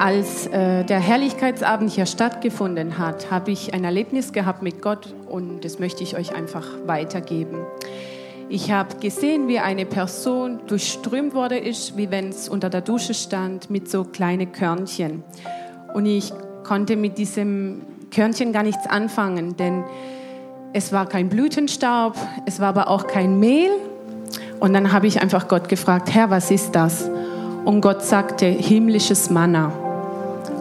Als äh, der Herrlichkeitsabend hier stattgefunden hat, habe ich ein Erlebnis gehabt mit Gott und das möchte ich euch einfach weitergeben. Ich habe gesehen, wie eine Person durchströmt wurde, ist, wie wenn es unter der Dusche stand, mit so kleinen Körnchen. Und ich konnte mit diesem Körnchen gar nichts anfangen, denn es war kein Blütenstaub, es war aber auch kein Mehl. Und dann habe ich einfach Gott gefragt, Herr, was ist das? Und Gott sagte, himmlisches Manna.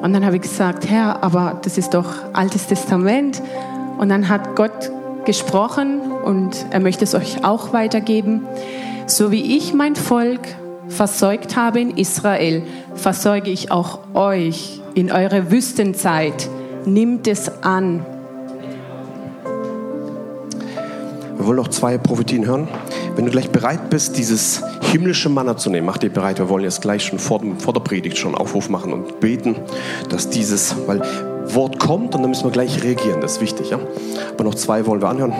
Und dann habe ich gesagt, Herr, aber das ist doch Altes Testament. Und dann hat Gott gesprochen und er möchte es euch auch weitergeben. So wie ich mein Volk versorgt habe in Israel, versorge ich auch euch in eurer Wüstenzeit. Nimmt es an. Wir wollen noch zwei Prophetien hören. Wenn du gleich bereit bist, dieses himmlische Manna zu nehmen, mach dich bereit. Wir wollen jetzt gleich schon vor, dem, vor der Predigt schon Aufruf machen und beten, dass dieses, weil Wort kommt und dann müssen wir gleich reagieren. Das ist wichtig. Ja? Aber noch zwei wollen wir anhören.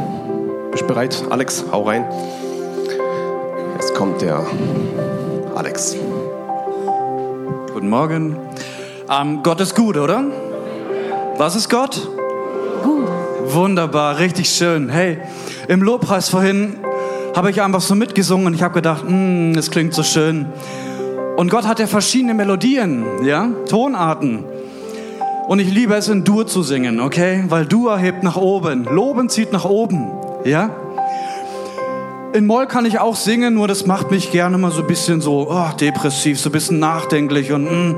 Bist du bereit? Alex, hau rein. Jetzt kommt der Alex. Guten Morgen. Ähm, Gott ist gut, oder? Was ist Gott? Gut. Wunderbar, richtig schön. Hey, im Lobpreis vorhin habe ich einfach so mitgesungen und ich habe gedacht, mm, es klingt so schön. Und Gott hat ja verschiedene Melodien, ja, Tonarten. Und ich liebe es in Dur zu singen, okay? Weil Dur hebt nach oben, Loben zieht nach oben, ja? In Moll kann ich auch singen, nur das macht mich gerne mal so ein bisschen so oh, depressiv, so ein bisschen nachdenklich und mm.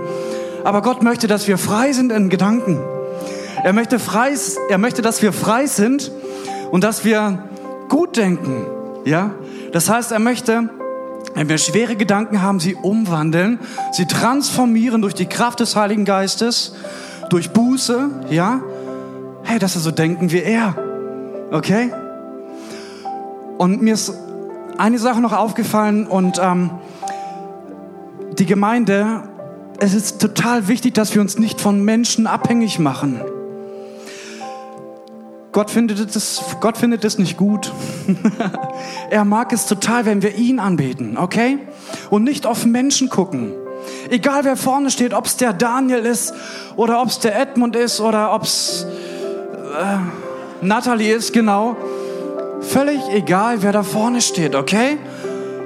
aber Gott möchte, dass wir frei sind in Gedanken. Er möchte frei, er möchte, dass wir frei sind und dass wir gut denken. Ja? Das heißt, er möchte, wenn wir schwere Gedanken haben, sie umwandeln, sie transformieren durch die Kraft des Heiligen Geistes, durch Buße, ja? Hey, dass wir so denken wie er. Okay? Und mir ist eine Sache noch aufgefallen und ähm, die Gemeinde, es ist total wichtig, dass wir uns nicht von Menschen abhängig machen. Gott findet es, Gott findet es nicht gut. er mag es total, wenn wir ihn anbeten, okay? Und nicht auf Menschen gucken. Egal wer vorne steht, ob es der Daniel ist oder ob es der Edmund ist oder ob es äh, Natalie ist, genau. Völlig egal, wer da vorne steht, okay?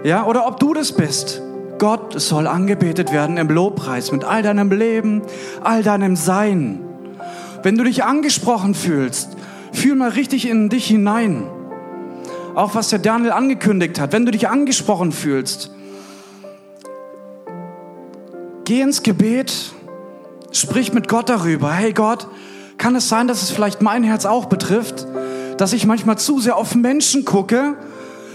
Ja, oder ob du das bist. Gott soll angebetet werden im Lobpreis mit all deinem Leben, all deinem Sein. Wenn du dich angesprochen fühlst, Fühl mal richtig in dich hinein. Auch was der Daniel angekündigt hat. Wenn du dich angesprochen fühlst, geh ins Gebet, sprich mit Gott darüber. Hey Gott, kann es sein, dass es vielleicht mein Herz auch betrifft, dass ich manchmal zu sehr auf Menschen gucke,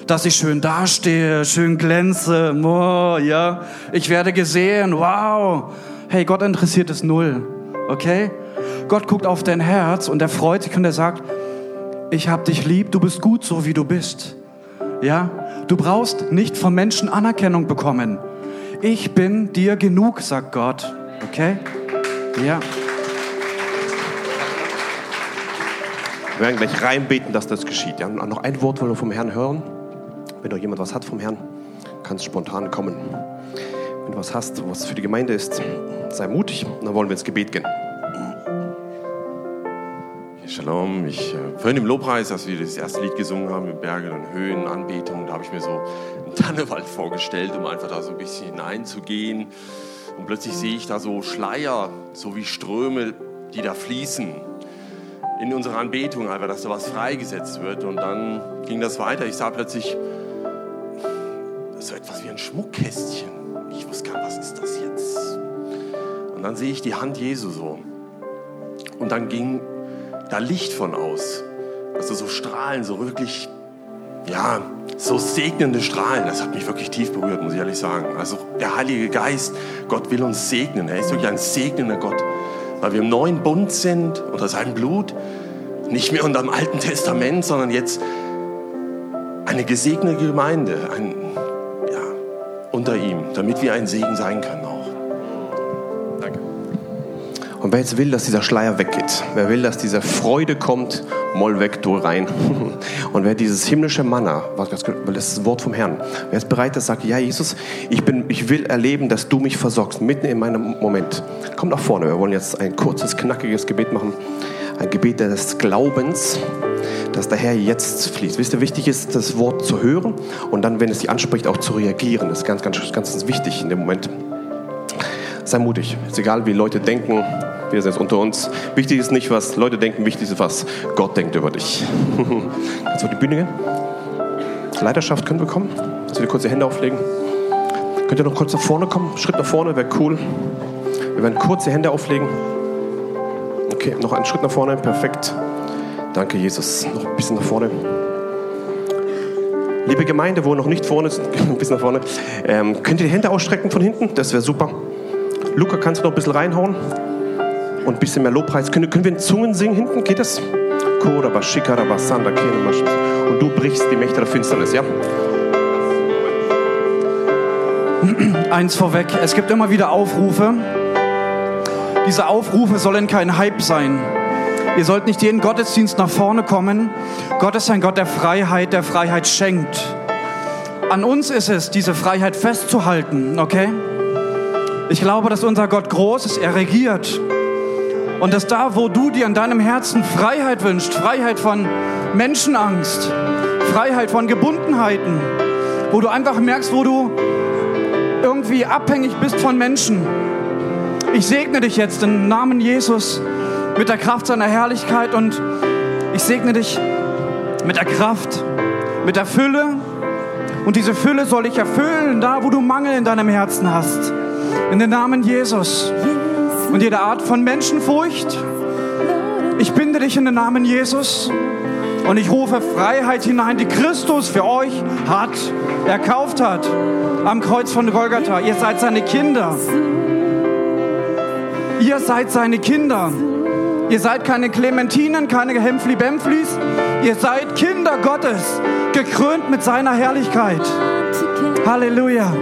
dass ich schön dastehe, schön glänze, oh, ja, ich werde gesehen, wow. Hey, Gott interessiert es null, okay? Gott guckt auf dein Herz und er freut sich und er sagt, ich hab dich lieb, du bist gut so wie du bist. Ja, du brauchst nicht von Menschen Anerkennung bekommen. Ich bin dir genug, sagt Gott. Okay? Ja. Wir werden gleich reinbeten, dass das geschieht. Ja, noch ein Wort wollen wir vom Herrn hören. Wenn noch jemand was hat vom Herrn, kann es spontan kommen. Wenn du was hast, was für die Gemeinde ist, sei mutig. Dann wollen wir ins Gebet gehen. Shalom. Ich, äh, vorhin im Lobpreis, als wir das erste Lied gesungen haben, mit Bergen und Höhen, Anbetung, da habe ich mir so einen Tannewald vorgestellt, um einfach da so ein bisschen hineinzugehen. Und plötzlich sehe ich da so Schleier, so wie Ströme, die da fließen in unserer Anbetung, einfach, dass da was freigesetzt wird. Und dann ging das weiter. Ich sah plötzlich so etwas wie ein Schmuckkästchen. Ich wusste gar nicht, was ist das jetzt? Und dann sehe ich die Hand Jesu so. Und dann ging da Licht von aus. Also so Strahlen, so wirklich, ja, so segnende Strahlen. Das hat mich wirklich tief berührt, muss ich ehrlich sagen. Also der Heilige Geist, Gott will uns segnen. Er ist wirklich ein segnender Gott. Weil wir im neuen Bund sind, unter seinem Blut. Nicht mehr unter dem Alten Testament, sondern jetzt eine gesegnete Gemeinde. Ein, ja, unter ihm, damit wir ein Segen sein können auch. Und wer jetzt will, dass dieser Schleier weggeht, wer will, dass diese Freude kommt, moll weg, du rein. Und wer dieses himmlische Manna, das ist das Wort vom Herrn, wer ist bereit, das sagt, ja Jesus, ich, bin, ich will erleben, dass du mich versorgst, mitten in meinem Moment. Komm nach vorne, wir wollen jetzt ein kurzes, knackiges Gebet machen. Ein Gebet des Glaubens, dass der Herr jetzt fließt. Wisst ihr, wichtig ist, das Wort zu hören und dann, wenn es dich anspricht, auch zu reagieren. Das ist ganz, ganz, ganz wichtig in dem Moment. Sei mutig. Ist egal, wie Leute denken. Wir sind jetzt unter uns. Wichtig ist nicht, was Leute denken, wichtig ist, was Gott denkt über dich. Kannst du auf die Bühne gehen? Leiterschaft können wir kommen. Dass wir kurz die Hände auflegen. Könnt ihr noch kurz nach vorne kommen? Schritt nach vorne, wäre cool. Wir werden kurz die Hände auflegen. Okay, noch einen Schritt nach vorne. Perfekt. Danke, Jesus. Noch ein bisschen nach vorne. Liebe Gemeinde, wo noch nicht vorne sind, ein bisschen nach vorne, ähm, könnt ihr die Hände ausstrecken von hinten? Das wäre super. Luca, kannst du noch ein bisschen reinhauen? Und ein bisschen mehr Lobpreis. Können, können wir in Zungen singen hinten? Geht das? Und du brichst die Mächte der Finsternis, ja? Eins vorweg, es gibt immer wieder Aufrufe. Diese Aufrufe sollen kein Hype sein. Ihr sollt nicht jeden Gottesdienst nach vorne kommen. Gott ist ein Gott der Freiheit, der Freiheit schenkt. An uns ist es, diese Freiheit festzuhalten, okay? Ich glaube, dass unser Gott groß ist, er regiert. Und dass da, wo du dir in deinem Herzen Freiheit wünschst, Freiheit von Menschenangst, Freiheit von Gebundenheiten, wo du einfach merkst, wo du irgendwie abhängig bist von Menschen. Ich segne dich jetzt im Namen Jesus mit der Kraft seiner Herrlichkeit und ich segne dich mit der Kraft, mit der Fülle. Und diese Fülle soll ich erfüllen, da wo du Mangel in deinem Herzen hast. In den Namen Jesus. Und jede Art von Menschenfurcht, ich binde dich in den Namen Jesus. Und ich rufe Freiheit hinein, die Christus für euch hat, erkauft hat, am Kreuz von Golgatha. Ihr seid seine Kinder. Ihr seid seine Kinder. Ihr seid keine Clementinen, keine Hempfli-Bempflis. Ihr seid Kinder Gottes, gekrönt mit seiner Herrlichkeit. Halleluja.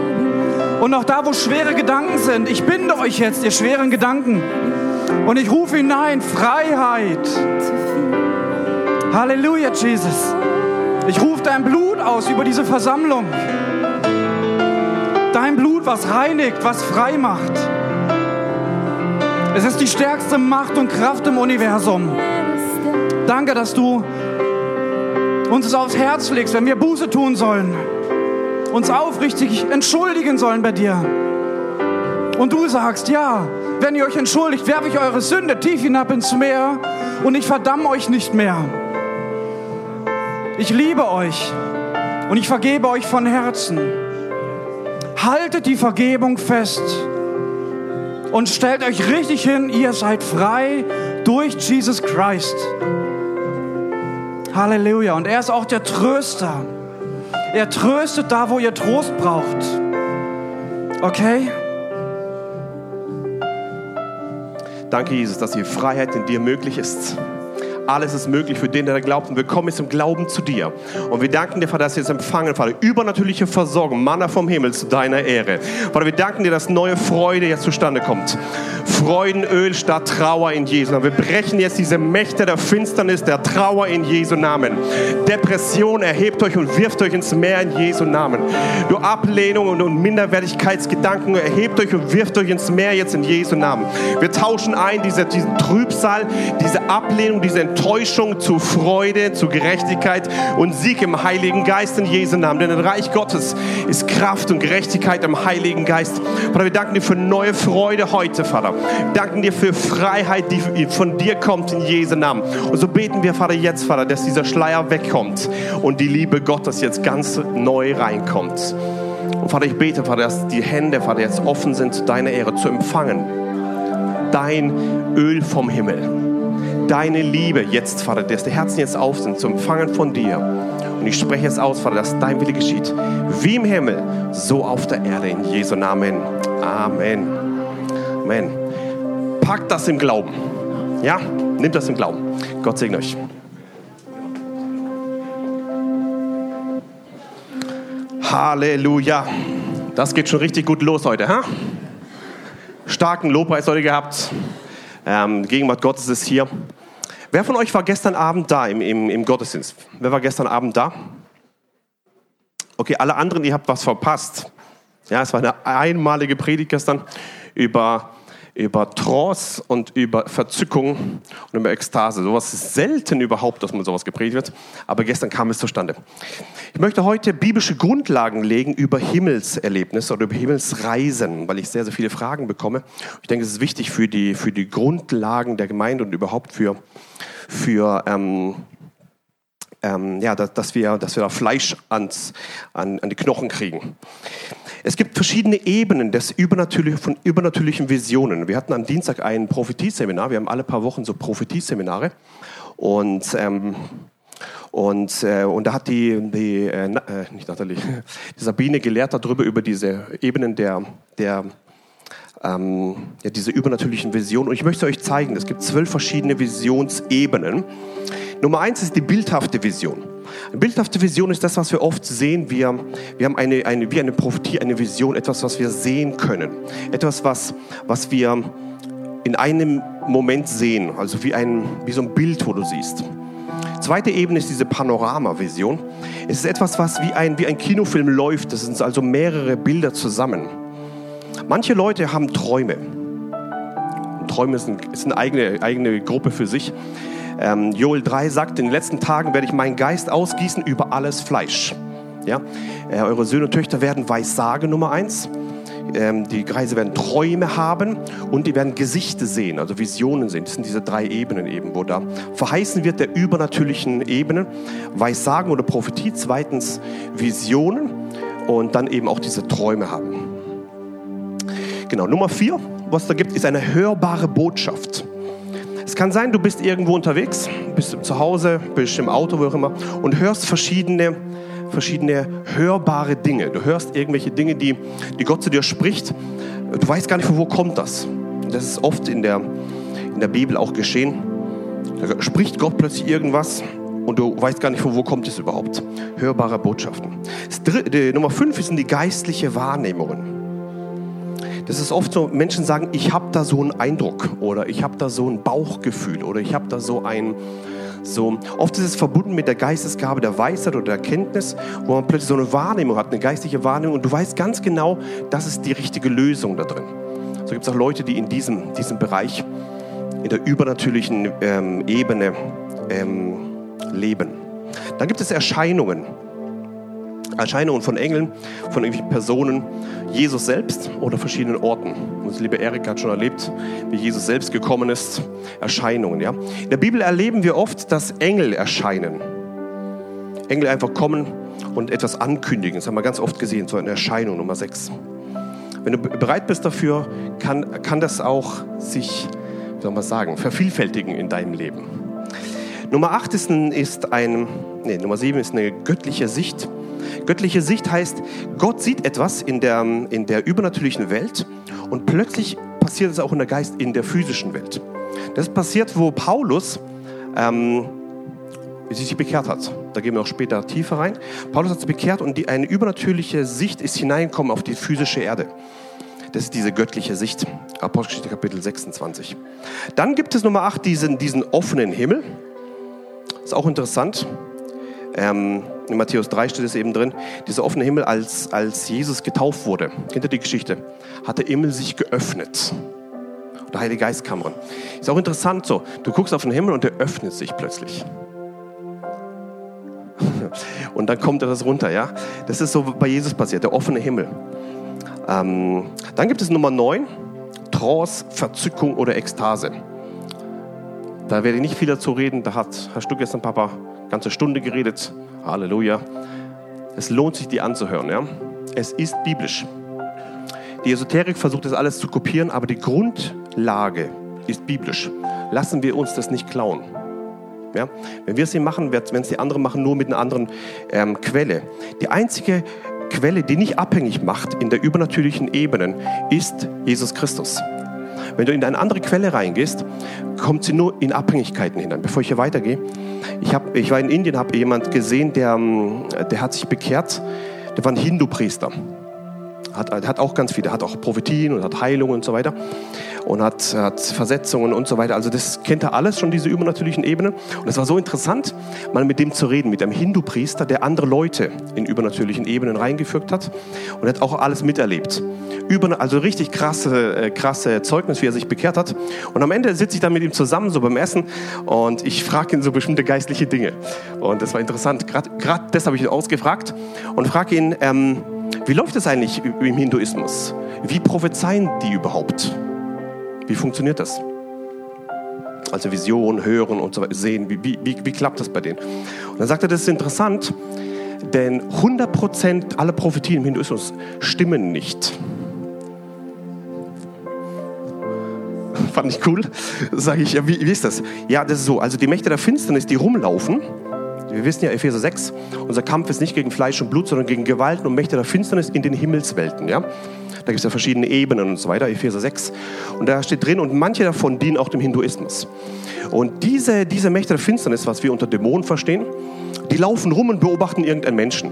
Und auch da, wo schwere Gedanken sind, ich binde euch jetzt, ihr schweren Gedanken. Und ich rufe hinein, Freiheit. Halleluja, Jesus. Ich rufe dein Blut aus über diese Versammlung. Dein Blut, was reinigt, was frei macht. Es ist die stärkste Macht und Kraft im Universum. Danke, dass du uns es aufs Herz legst, wenn wir Buße tun sollen uns aufrichtig entschuldigen sollen bei dir. Und du sagst, ja, wenn ihr euch entschuldigt, werfe ich eure Sünde tief hinab ins Meer und ich verdamme euch nicht mehr. Ich liebe euch und ich vergebe euch von Herzen. Haltet die Vergebung fest und stellt euch richtig hin, ihr seid frei durch Jesus Christ. Halleluja. Und er ist auch der Tröster. Er tröstet da, wo ihr Trost braucht. Okay? Danke, Jesus, dass die Freiheit in dir möglich ist. Alles ist möglich für den, der glaubt. Und wir kommen jetzt im Glauben zu dir. Und wir danken dir, Vater, dass wir jetzt empfangen, Vater, übernatürliche Versorgung, Manna vom Himmel zu deiner Ehre. Vater, wir danken dir, dass neue Freude jetzt zustande kommt. Freudenöl statt Trauer in Jesu Namen. Wir brechen jetzt diese Mächte der Finsternis, der Trauer in Jesu Namen. Depression erhebt euch und wirft euch ins Meer in Jesu Namen. Du Ablehnung und Minderwertigkeitsgedanken erhebt euch und wirft euch ins Meer jetzt in Jesu Namen. Wir tauschen ein diese, diesen Trübsal, diese Ablehnung, diese Enttäuschung Enttäuschung zu Freude, zu Gerechtigkeit und Sieg im Heiligen Geist in Jesu Namen. Denn im Reich Gottes ist Kraft und Gerechtigkeit im Heiligen Geist. Vater, wir danken dir für neue Freude heute, Vater. Wir danken dir für Freiheit, die von dir kommt in Jesu Namen. Und so beten wir, Vater, jetzt, Vater, dass dieser Schleier wegkommt und die Liebe Gottes jetzt ganz neu reinkommt. Und Vater, ich bete, Vater, dass die Hände, Vater, jetzt offen sind zu deiner Ehre, zu empfangen. Dein Öl vom Himmel deine Liebe jetzt, Vater, dass die Herzen jetzt auf sind, zu empfangen von dir. Und ich spreche jetzt aus, Vater, dass dein Wille geschieht. Wie im Himmel, so auf der Erde. In Jesu Namen. Amen. Amen. Packt das im Glauben. Ja, nimmt das im Glauben. Gott segne euch. Halleluja. Das geht schon richtig gut los heute. Ha? Starken Lobpreis heute gehabt. Ähm, Gegenwart Gottes ist hier. Wer von euch war gestern Abend da im, im, im Gottesdienst? Wer war gestern Abend da? Okay, alle anderen, ihr habt was verpasst. Ja, es war eine einmalige Predigt gestern über über Trance und über Verzückung und über Ekstase. Sowas ist selten überhaupt, dass man sowas gepredigt wird, aber gestern kam es zustande. Ich möchte heute biblische Grundlagen legen über Himmelserlebnisse oder über Himmelsreisen, weil ich sehr, sehr viele Fragen bekomme. Ich denke, es ist wichtig für die, für die Grundlagen der Gemeinde und überhaupt für, für ähm, ähm, ja, dass, dass, wir, dass wir da Fleisch ans, an, an die Knochen kriegen. Es gibt verschiedene Ebenen des Übernatürlichen, von übernatürlichen Visionen. Wir hatten am Dienstag ein Prophetieseminar. Wir haben alle paar Wochen so Prophetieseminare. Und, ähm, und, äh, und da hat die, die äh, äh nicht Nathalie, die Sabine gelehrt darüber, über diese Ebenen der, der ähm, ja, diese übernatürlichen Visionen. Und ich möchte euch zeigen, es gibt zwölf verschiedene Visionsebenen. Nummer eins ist die bildhafte Vision. Eine bildhafte Vision ist das, was wir oft sehen. Wir, wir haben eine, eine, wie eine Prophetie, eine Vision, etwas, was wir sehen können. Etwas, was, was wir in einem Moment sehen, also wie, ein, wie so ein Bild, wo du siehst. Zweite Ebene ist diese Panorama-Vision. Es ist etwas, was wie ein, wie ein Kinofilm läuft. Das sind also mehrere Bilder zusammen. Manche Leute haben Träume. Träume sind, ist eine eigene, eigene Gruppe für sich. Ähm, Joel 3 sagt, in den letzten Tagen werde ich meinen Geist ausgießen über alles Fleisch. Ja? Äh, eure Söhne und Töchter werden Weissage Nummer eins. Ähm, die Kreise werden Träume haben und die werden Gesichter sehen, also Visionen sehen. Das sind diese drei Ebenen eben, wo da verheißen wird der übernatürlichen Ebenen. Weissagen oder Prophetie, zweitens Visionen und dann eben auch diese Träume haben. Genau, Nummer vier, was da gibt, ist eine hörbare Botschaft. Es kann sein, du bist irgendwo unterwegs, bist zu Hause, bist im Auto, wo auch immer, und hörst verschiedene, verschiedene hörbare Dinge. Du hörst irgendwelche Dinge, die, die Gott zu dir spricht. Du weißt gar nicht, von wo kommt das. Das ist oft in der, in der Bibel auch geschehen. Da spricht Gott plötzlich irgendwas und du weißt gar nicht, von wo kommt es überhaupt. Hörbare Botschaften. Dritte, Nummer fünf sind die geistliche Wahrnehmungen. Das ist oft so, Menschen sagen, ich habe da so einen Eindruck oder ich habe da so ein Bauchgefühl oder ich habe da so ein, so, oft ist es verbunden mit der Geistesgabe der Weisheit oder der Erkenntnis, wo man plötzlich so eine Wahrnehmung hat, eine geistliche Wahrnehmung und du weißt ganz genau, das ist die richtige Lösung da drin. So gibt es auch Leute, die in diesem, diesem Bereich, in der übernatürlichen ähm, Ebene ähm, leben. Dann gibt es Erscheinungen. Erscheinungen von Engeln, von irgendwelchen Personen, Jesus selbst oder verschiedenen Orten. Unsere liebe Erik hat schon erlebt, wie Jesus selbst gekommen ist. Erscheinungen, ja. In der Bibel erleben wir oft, dass Engel erscheinen. Engel einfach kommen und etwas ankündigen. Das haben wir ganz oft gesehen, so eine Erscheinung Nummer 6. Wenn du bereit bist dafür, kann, kann das auch sich, wie soll man sagen, vervielfältigen in deinem Leben. Nummer 8 ist ein, ist ein nee, Nummer 7 ist eine göttliche Sicht. Göttliche Sicht heißt, Gott sieht etwas in der, in der übernatürlichen Welt und plötzlich passiert es auch in der Geist, in der physischen Welt. Das passiert, wo Paulus ähm, sich bekehrt hat. Da gehen wir auch später tiefer rein. Paulus hat sich bekehrt und die, eine übernatürliche Sicht ist hineingekommen auf die physische Erde. Das ist diese göttliche Sicht. Apostelgeschichte Kapitel 26. Dann gibt es Nummer 8 diesen, diesen offenen Himmel. Ist auch interessant. Ähm, in Matthäus 3 steht es eben drin, dieser offene Himmel, als, als Jesus getauft wurde, ihr die Geschichte, hat der Himmel sich geöffnet. Der Heilige Geist kam rein. Ist auch interessant so, du guckst auf den Himmel und der öffnet sich plötzlich. Und dann kommt er das runter, ja. Das ist so bei Jesus passiert, der offene Himmel. Ähm, dann gibt es Nummer 9, Trance, Verzückung oder Ekstase. Da werde ich nicht viel dazu reden, da hat Herr Stuck gestern Papa ganze Stunde geredet. Halleluja. Es lohnt sich, die anzuhören. Ja? Es ist biblisch. Die Esoterik versucht das alles zu kopieren, aber die Grundlage ist biblisch. Lassen wir uns das nicht klauen. Ja? Wenn wir es hier machen, wenn es die anderen machen, nur mit einer anderen ähm, Quelle. Die einzige Quelle, die nicht abhängig macht in der übernatürlichen Ebene, ist Jesus Christus. Wenn du in eine andere Quelle reingehst, kommt sie nur in Abhängigkeiten hinein. Bevor ich hier weitergehe, ich, hab, ich war in Indien, habe jemand gesehen, der, ähm, der hat sich bekehrt. Der war ein Hindu-Priester. Hat, hat auch ganz viele, hat auch Prophetien und hat Heilungen und so weiter. und hat, hat Versetzungen und so weiter. Also das kennt er alles schon, diese übernatürlichen Ebenen. Und es war so interessant, mal mit dem zu reden, mit einem Hindu-Priester, der andere Leute in übernatürlichen Ebenen reingeführt hat und hat auch alles miterlebt. Über, also richtig krasse, äh, krasse Zeugnis, wie er sich bekehrt hat. Und am Ende sitze ich dann mit ihm zusammen, so beim Essen, und ich frage ihn so bestimmte geistliche Dinge. Und das war interessant. Gerade das habe ich ihn ausgefragt und frage ihn, ähm, wie läuft es eigentlich im Hinduismus? Wie prophezeien die überhaupt? Wie funktioniert das? Also Vision, Hören und so weiter, sehen, wie, wie, wie, klappt das bei denen? Und dann sagt er, das ist interessant, denn 100% aller Prophetien im Hinduismus stimmen nicht. Fand ich cool. Sage ich, ja, wie, wie ist das? Ja, das ist so. Also die Mächte der Finsternis, die rumlaufen, wir wissen ja, Epheser 6, unser Kampf ist nicht gegen Fleisch und Blut, sondern gegen Gewalten und Mächte der Finsternis in den Himmelswelten. Ja? Da gibt es ja verschiedene Ebenen und so weiter, Epheser 6. Und da steht drin, und manche davon dienen auch dem Hinduismus. Und diese, diese Mächte der Finsternis, was wir unter Dämonen verstehen, die laufen rum und beobachten irgendeinen Menschen.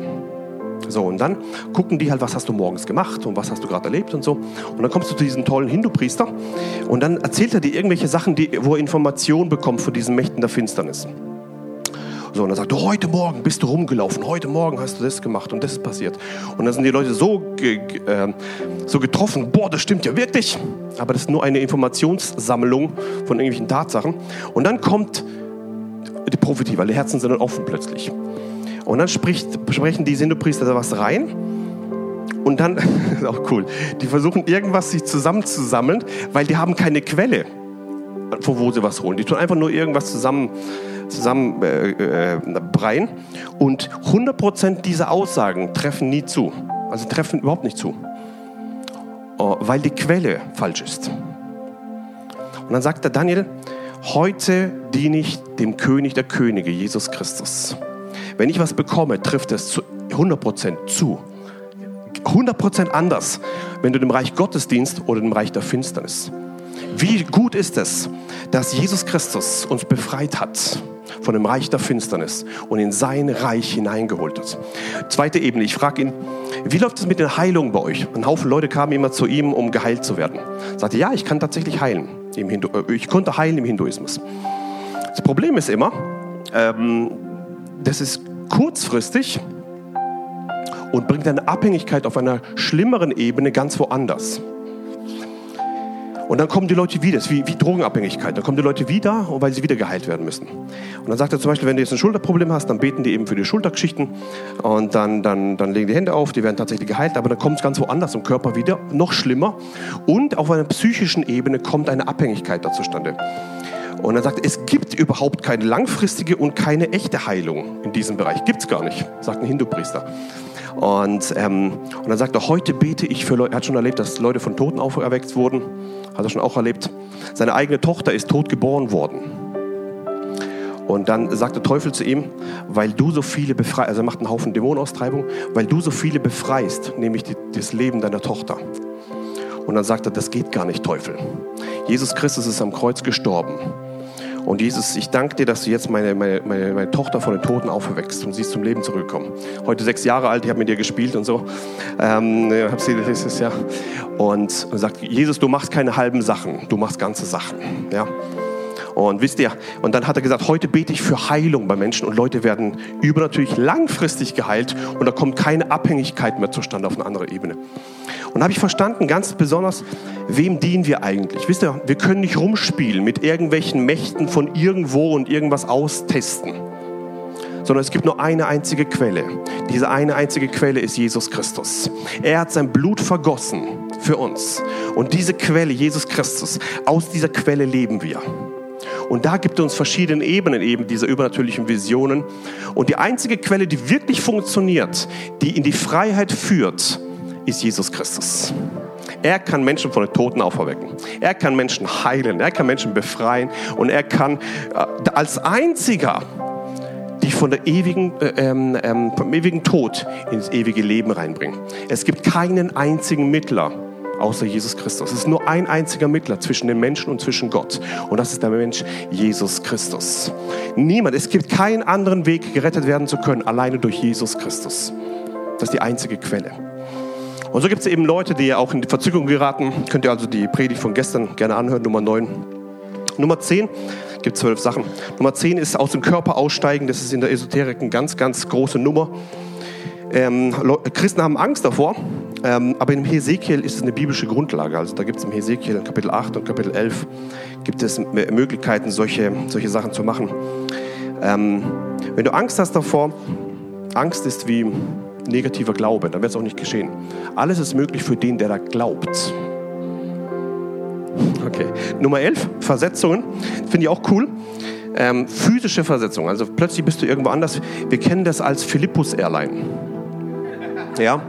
So, und dann gucken die halt, was hast du morgens gemacht und was hast du gerade erlebt und so. Und dann kommst du zu diesem tollen Hindu-Priester und dann erzählt er dir irgendwelche Sachen, die, wo er Informationen bekommt von diesen Mächten der Finsternis. Und dann sagt heute Morgen bist du rumgelaufen, heute Morgen hast du das gemacht und das ist passiert. Und dann sind die Leute so, ge, äh, so getroffen, boah, das stimmt ja wirklich. Aber das ist nur eine Informationssammlung von irgendwelchen Tatsachen. Und dann kommt die Prophetie, weil die Herzen sind dann offen plötzlich. Und dann spricht, sprechen die Sindopriester da was rein. Und dann, das ist auch cool, die versuchen irgendwas sich zusammenzusammeln, weil die haben keine Quelle, von wo sie was holen. Die tun einfach nur irgendwas zusammen zusammenbreien. Äh, äh, und 100% dieser Aussagen treffen nie zu. Also treffen überhaupt nicht zu. Oh, weil die Quelle falsch ist. Und dann sagt der Daniel, heute diene ich dem König der Könige, Jesus Christus. Wenn ich was bekomme, trifft es zu 100% zu. 100% anders, wenn du dem Reich Gottes dienst oder dem Reich der Finsternis. Wie gut ist es, dass Jesus Christus uns befreit hat von dem Reich der Finsternis und in sein Reich hineingeholt hat. Zweite Ebene, ich frage ihn, wie läuft es mit den Heilungen bei euch? Ein Haufen Leute kamen immer zu ihm, um geheilt zu werden. Sagte, ja, ich kann tatsächlich heilen. Im Hindu äh, ich konnte heilen im Hinduismus. Das Problem ist immer, ähm, das ist kurzfristig und bringt eine Abhängigkeit auf einer schlimmeren Ebene ganz woanders. Und dann kommen die Leute wieder, das ist wie, wie Drogenabhängigkeit. Dann kommen die Leute wieder, weil sie wieder geheilt werden müssen. Und dann sagt er zum Beispiel, wenn du jetzt ein Schulterproblem hast, dann beten die eben für die Schultergeschichten und dann, dann, dann legen die Hände auf, die werden tatsächlich geheilt, aber dann kommt es ganz woanders im Körper wieder, noch schlimmer. Und auf einer psychischen Ebene kommt eine Abhängigkeit da zustande. Und er sagt, es gibt überhaupt keine langfristige und keine echte Heilung in diesem Bereich. Gibt es gar nicht, sagt ein Hindu-Priester. Und, ähm, und dann sagt er, heute bete ich für Leute, er hat schon erlebt, dass Leute von Toten auferweckt wurden. Hat er schon auch erlebt. Seine eigene Tochter ist tot geboren worden. Und dann sagt der Teufel zu ihm, weil du so viele befreist, also er macht einen Haufen Dämonenaustreibung, weil du so viele befreist, nämlich die, das Leben deiner Tochter. Und dann sagt er, das geht gar nicht, Teufel. Jesus Christus ist am Kreuz gestorben. Und Jesus, ich danke dir, dass du jetzt meine, meine, meine, meine Tochter von den Toten auferweckst und sie ist zum Leben zurückgekommen. Heute sechs Jahre alt, ich habe mit ihr gespielt und so. Ähm, hab sie dieses Jahr. Und, und sagt, Jesus, du machst keine halben Sachen, du machst ganze Sachen. Ja. Und wisst ihr, und dann hat er gesagt, heute bete ich für Heilung bei Menschen und Leute werden übernatürlich langfristig geheilt und da kommt keine Abhängigkeit mehr zustande auf eine andere Ebene. Und habe ich verstanden, ganz besonders, wem dienen wir eigentlich? Wisst ihr, wir können nicht rumspielen mit irgendwelchen Mächten von irgendwo und irgendwas austesten, sondern es gibt nur eine einzige Quelle. Diese eine einzige Quelle ist Jesus Christus. Er hat sein Blut vergossen für uns. Und diese Quelle, Jesus Christus, aus dieser Quelle leben wir. Und da gibt es uns verschiedene Ebenen eben dieser übernatürlichen Visionen. Und die einzige Quelle, die wirklich funktioniert, die in die Freiheit führt, ist Jesus Christus. Er kann Menschen von den Toten auferwecken. Er kann Menschen heilen. Er kann Menschen befreien. Und er kann äh, als einziger dich von der ewigen, äh, ähm, ähm, vom ewigen Tod ins ewige Leben reinbringen. Es gibt keinen einzigen Mittler außer Jesus Christus. Es ist nur ein einziger Mittler zwischen den Menschen und zwischen Gott. Und das ist der Mensch Jesus Christus. Niemand, es gibt keinen anderen Weg, gerettet werden zu können, alleine durch Jesus Christus. Das ist die einzige Quelle. Und so gibt es eben Leute, die auch in die Verzückung geraten. Könnt ihr also die Predigt von gestern gerne anhören, Nummer 9. Nummer 10 gibt zwölf Sachen. Nummer 10 ist aus dem Körper aussteigen. Das ist in der Esoterik eine ganz, ganz große Nummer. Ähm, Christen haben Angst davor, ähm, aber im Hesekiel ist es eine biblische Grundlage. Also da gibt es im Hesekiel Kapitel 8 und Kapitel 11 gibt es Möglichkeiten, solche, solche Sachen zu machen. Ähm, wenn du Angst hast davor, Angst ist wie negativer Glaube, dann wird es auch nicht geschehen. Alles ist möglich für den, der da glaubt. Okay. Nummer 11, Versetzungen. Finde ich auch cool. Ähm, physische Versetzung. Also plötzlich bist du irgendwo anders. Wir kennen das als Philippus Airline. Ja.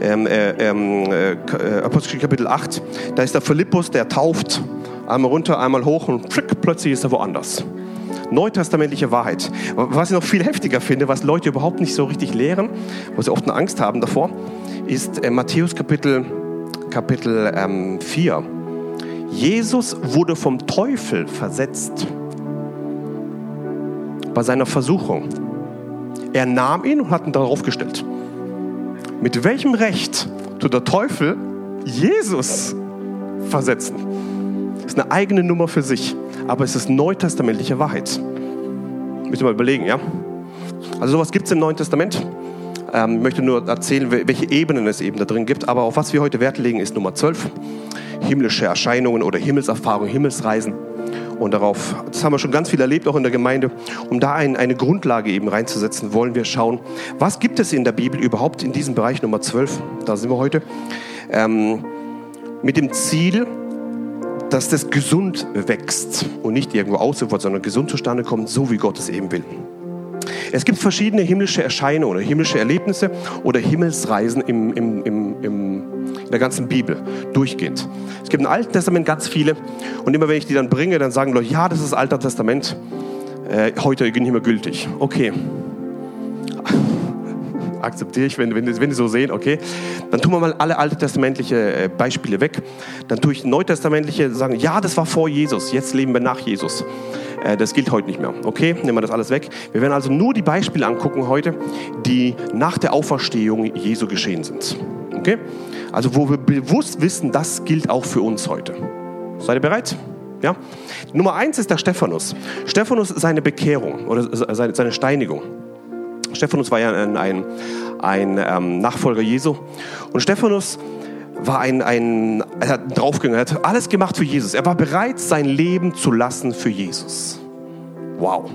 Ähm, äh, ähm, äh, äh Apostel Kapitel 8. Da ist der Philippus, der tauft. Einmal runter, einmal hoch und pfick, plötzlich ist er woanders. Neutestamentliche Wahrheit. Was ich noch viel heftiger finde, was Leute überhaupt nicht so richtig lehren, wo sie oft eine Angst haben davor, ist äh, Matthäus Kapitel, Kapitel ähm, 4. Jesus wurde vom Teufel versetzt bei seiner Versuchung. Er nahm ihn und hat ihn darauf gestellt. Mit welchem Recht tut der Teufel Jesus versetzen? Das ist eine eigene Nummer für sich, aber es ist neutestamentliche Wahrheit. Müssen wir mal überlegen, ja? Also sowas gibt es im Neuen Testament. Ähm, ich möchte nur erzählen, welche Ebenen es eben da drin gibt. Aber auf was wir heute Wert legen, ist Nummer 12. Himmlische Erscheinungen oder Himmelserfahrung, Himmelsreisen. Und darauf, das haben wir schon ganz viel erlebt, auch in der Gemeinde. Um da ein, eine Grundlage eben reinzusetzen, wollen wir schauen, was gibt es in der Bibel überhaupt in diesem Bereich Nummer 12, da sind wir heute, ähm, mit dem Ziel, dass das gesund wächst und nicht irgendwo ausufert, sondern gesund zustande kommt, so wie Gott es eben will. Es gibt verschiedene himmlische Erscheinungen oder himmlische Erlebnisse oder Himmelsreisen im, im, im, im, in der ganzen Bibel durchgehend. Es gibt im Alten Testament ganz viele und immer wenn ich die dann bringe, dann sagen Leute, ja, das ist das Alte Testament, äh, heute nicht mehr gültig. Okay, akzeptiere ich, wenn, wenn, wenn die so sehen, okay. Dann tun wir mal alle alttestamentliche äh, Beispiele weg. Dann tue ich neutestamentliche, sagen, ja, das war vor Jesus, jetzt leben wir nach Jesus. Äh, das gilt heute nicht mehr. Okay, nehmen wir das alles weg. Wir werden also nur die Beispiele angucken heute, die nach der Auferstehung Jesu geschehen sind. Okay? Also wo wir bewusst wissen, das gilt auch für uns heute. Seid ihr bereit? Ja? Nummer eins ist der Stephanus. Stephanus seine Bekehrung oder seine, Steinigung. Stephanus war ja ein, ein, ein ähm, Nachfolger Jesu. Und Stephanus war ein, ein, er hat draufgegangen, er hat alles gemacht für Jesus. Er war bereit, sein Leben zu lassen für Jesus. Wow.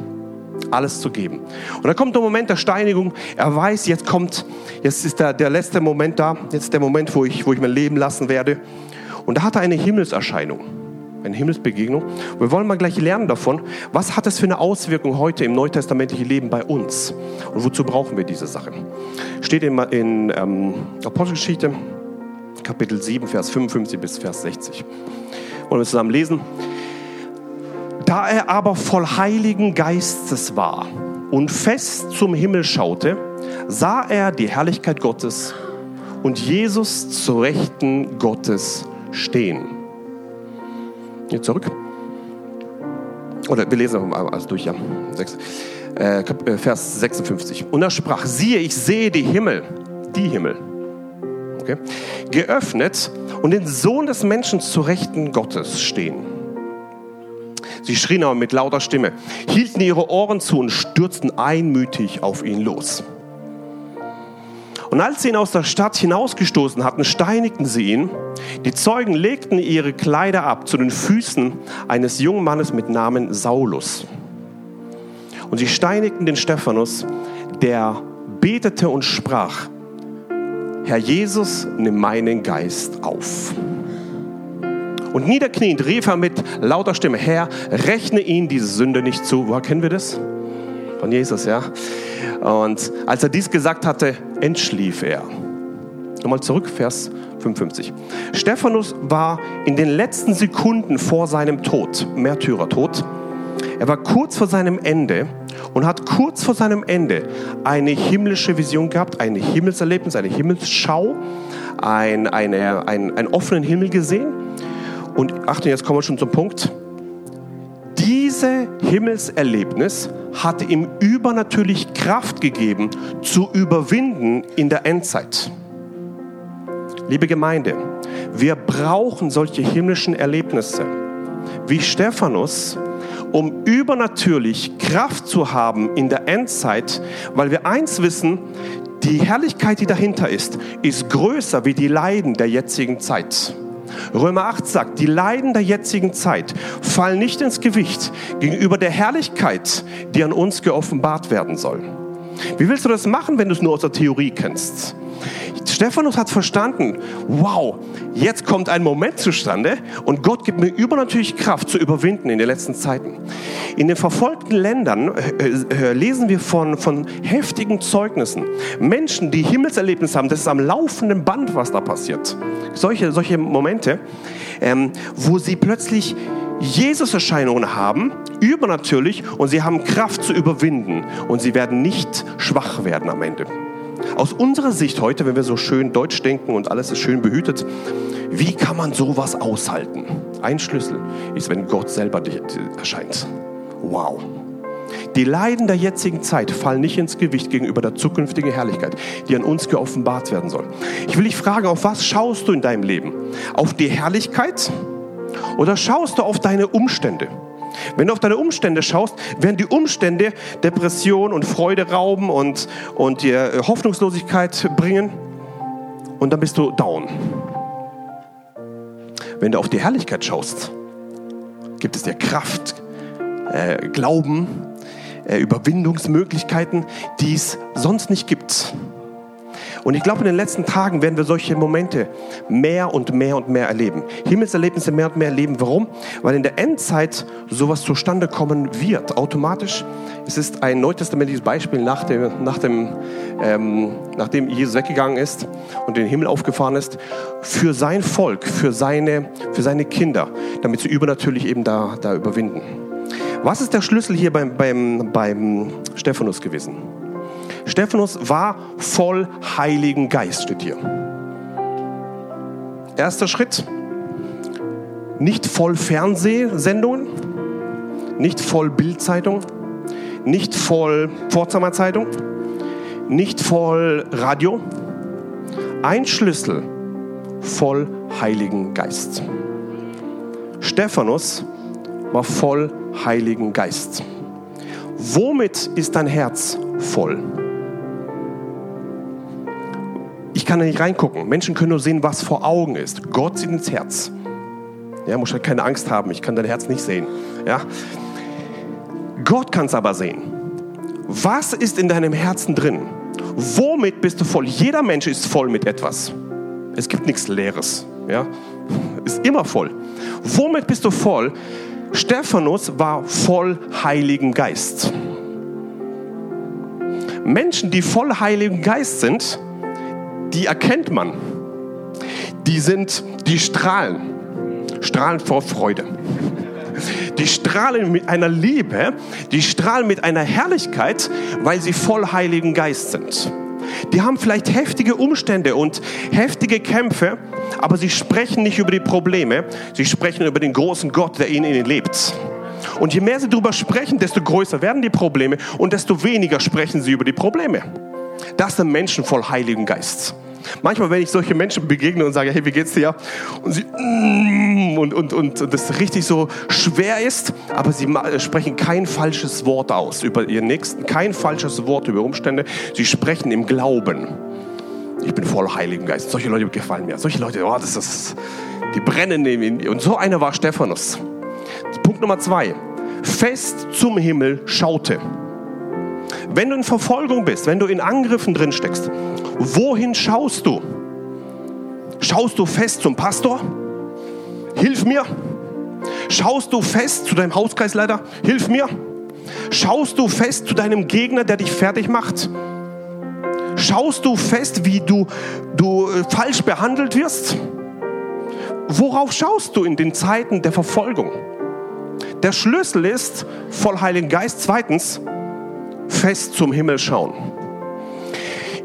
Alles zu geben. Und dann kommt der Moment der Steinigung. Er weiß, jetzt kommt, jetzt ist der, der letzte Moment da. Jetzt ist der Moment, wo ich, wo ich mein Leben lassen werde. Und da hat er eine Himmelserscheinung eine Himmelsbegegnung. Wir wollen mal gleich lernen davon, was hat es für eine Auswirkung heute im neutestamentlichen Leben bei uns und wozu brauchen wir diese Sache. Steht in, in ähm, Apostelgeschichte, Kapitel 7, Vers 55 bis Vers 60. Wollen wir zusammen lesen? Da er aber voll Heiligen Geistes war und fest zum Himmel schaute, sah er die Herrlichkeit Gottes und Jesus zur Rechten Gottes stehen. Hier zurück. Oder wir lesen noch alles durch, ja. Äh, äh, Vers 56. Und er sprach, siehe, ich sehe die Himmel, die Himmel, okay, geöffnet und den Sohn des Menschen zu Rechten Gottes stehen. Sie schrien aber mit lauter Stimme, hielten ihre Ohren zu und stürzten einmütig auf ihn los. Und als sie ihn aus der Stadt hinausgestoßen hatten, steinigten sie ihn. Die Zeugen legten ihre Kleider ab zu den Füßen eines jungen Mannes mit Namen Saulus. Und sie steinigten den Stephanus, der betete und sprach, Herr Jesus, nimm meinen Geist auf. Und niederkniend rief er mit lauter Stimme, Herr, rechne ihnen diese Sünde nicht zu. Woher kennen wir das? Von Jesus, ja. Und als er dies gesagt hatte, entschlief er. Nochmal zurück, Vers 55. Stephanus war in den letzten Sekunden vor seinem Tod, Märtyrertod. Er war kurz vor seinem Ende und hat kurz vor seinem Ende eine himmlische Vision gehabt, ein Himmelserlebnis, eine Himmelsschau, ein, eine, ein, einen offenen Himmel gesehen. Und Achtung, jetzt kommen wir schon zum Punkt. Diese Himmelserlebnis hat ihm übernatürlich Kraft gegeben, zu überwinden in der Endzeit. liebe Gemeinde, wir brauchen solche himmlischen Erlebnisse wie Stephanus, um übernatürlich Kraft zu haben in der Endzeit, weil wir eins wissen, die Herrlichkeit, die dahinter ist, ist größer wie die Leiden der jetzigen Zeit. Römer 8 sagt, die Leiden der jetzigen Zeit fallen nicht ins Gewicht gegenüber der Herrlichkeit, die an uns geoffenbart werden soll. Wie willst du das machen, wenn du es nur aus der Theorie kennst? Stephanus hat verstanden, wow, jetzt kommt ein Moment zustande und Gott gibt mir übernatürlich Kraft zu überwinden in den letzten Zeiten. In den verfolgten Ländern äh, äh, lesen wir von, von heftigen Zeugnissen. Menschen, die Himmelserlebnisse haben, das ist am laufenden Band, was da passiert. Solche, solche Momente, ähm, wo sie plötzlich Jesus-Erscheinungen haben, übernatürlich, und sie haben Kraft zu überwinden und sie werden nicht schwach werden am Ende. Aus unserer Sicht heute, wenn wir so schön deutsch denken und alles ist schön behütet, wie kann man sowas aushalten? Ein Schlüssel ist, wenn Gott selber erscheint. Wow. Die Leiden der jetzigen Zeit fallen nicht ins Gewicht gegenüber der zukünftigen Herrlichkeit, die an uns geoffenbart werden soll. Ich will dich fragen, auf was schaust du in deinem Leben? Auf die Herrlichkeit oder schaust du auf deine Umstände? Wenn du auf deine Umstände schaust, werden die Umstände Depression und Freude rauben und, und dir äh, Hoffnungslosigkeit bringen und dann bist du down. Wenn du auf die Herrlichkeit schaust, gibt es dir Kraft, äh, Glauben, äh, Überwindungsmöglichkeiten, die es sonst nicht gibt. Und ich glaube, in den letzten Tagen werden wir solche Momente mehr und mehr und mehr erleben. Himmelserlebnisse mehr und mehr erleben. Warum? Weil in der Endzeit sowas zustande kommen wird, automatisch. Es ist ein neutestamentliches Beispiel nach dem, nach dem, ähm, nachdem Jesus weggegangen ist und in den Himmel aufgefahren ist, für sein Volk, für seine, für seine Kinder, damit sie übernatürlich eben da, da überwinden. Was ist der Schlüssel hier beim, beim, beim Stephanus gewesen? Stephanus war voll Heiligen Geist, steht hier. Erster Schritt, nicht voll Fernsehsendungen, nicht voll Bildzeitung, nicht voll Pforzheimer Zeitung, nicht voll Radio. Ein Schlüssel, voll Heiligen Geist. Stephanus war voll Heiligen Geist. Womit ist dein Herz voll? Ich kann da nicht reingucken. Menschen können nur sehen, was vor Augen ist. Gott sieht ins Herz. Ja, muss halt keine Angst haben. Ich kann dein Herz nicht sehen. Ja. Gott kann es aber sehen. Was ist in deinem Herzen drin? Womit bist du voll? Jeder Mensch ist voll mit etwas. Es gibt nichts Leeres. Ja, ist immer voll. Womit bist du voll? Stephanus war voll Heiligen Geist. Menschen, die voll Heiligen Geist sind, die erkennt man. Die sind, die strahlen, strahlen vor Freude. Die strahlen mit einer Liebe, die strahlen mit einer Herrlichkeit, weil sie voll Heiligen Geist sind. Die haben vielleicht heftige Umstände und heftige Kämpfe, aber sie sprechen nicht über die Probleme, sie sprechen über den großen Gott, der in ihnen lebt. Und je mehr sie darüber sprechen, desto größer werden die Probleme und desto weniger sprechen sie über die Probleme. Das sind Menschen voll Heiligen Geist. Manchmal, wenn ich solche Menschen begegne und sage, hey, wie geht's dir? Und sie mm, und, und, und das richtig so schwer ist, aber sie sprechen kein falsches Wort aus über ihren Nächsten, kein falsches Wort über Umstände. Sie sprechen im Glauben. Ich bin voll Heiligen Geist. Solche Leute gefallen mir. Solche Leute, oh, das ist, die brennen in mir. Und so einer war Stephanus. Punkt Nummer zwei. Fest zum Himmel schaute. Wenn du in Verfolgung bist, wenn du in Angriffen drin steckst, wohin schaust du? Schaust du fest zum Pastor? Hilf mir. Schaust du fest zu deinem Hauskreisleiter? Hilf mir. Schaust du fest zu deinem Gegner, der dich fertig macht? Schaust du fest, wie du, du äh, falsch behandelt wirst? Worauf schaust du in den Zeiten der Verfolgung? Der Schlüssel ist voll Heiligen Geist. Zweitens, fest zum Himmel schauen.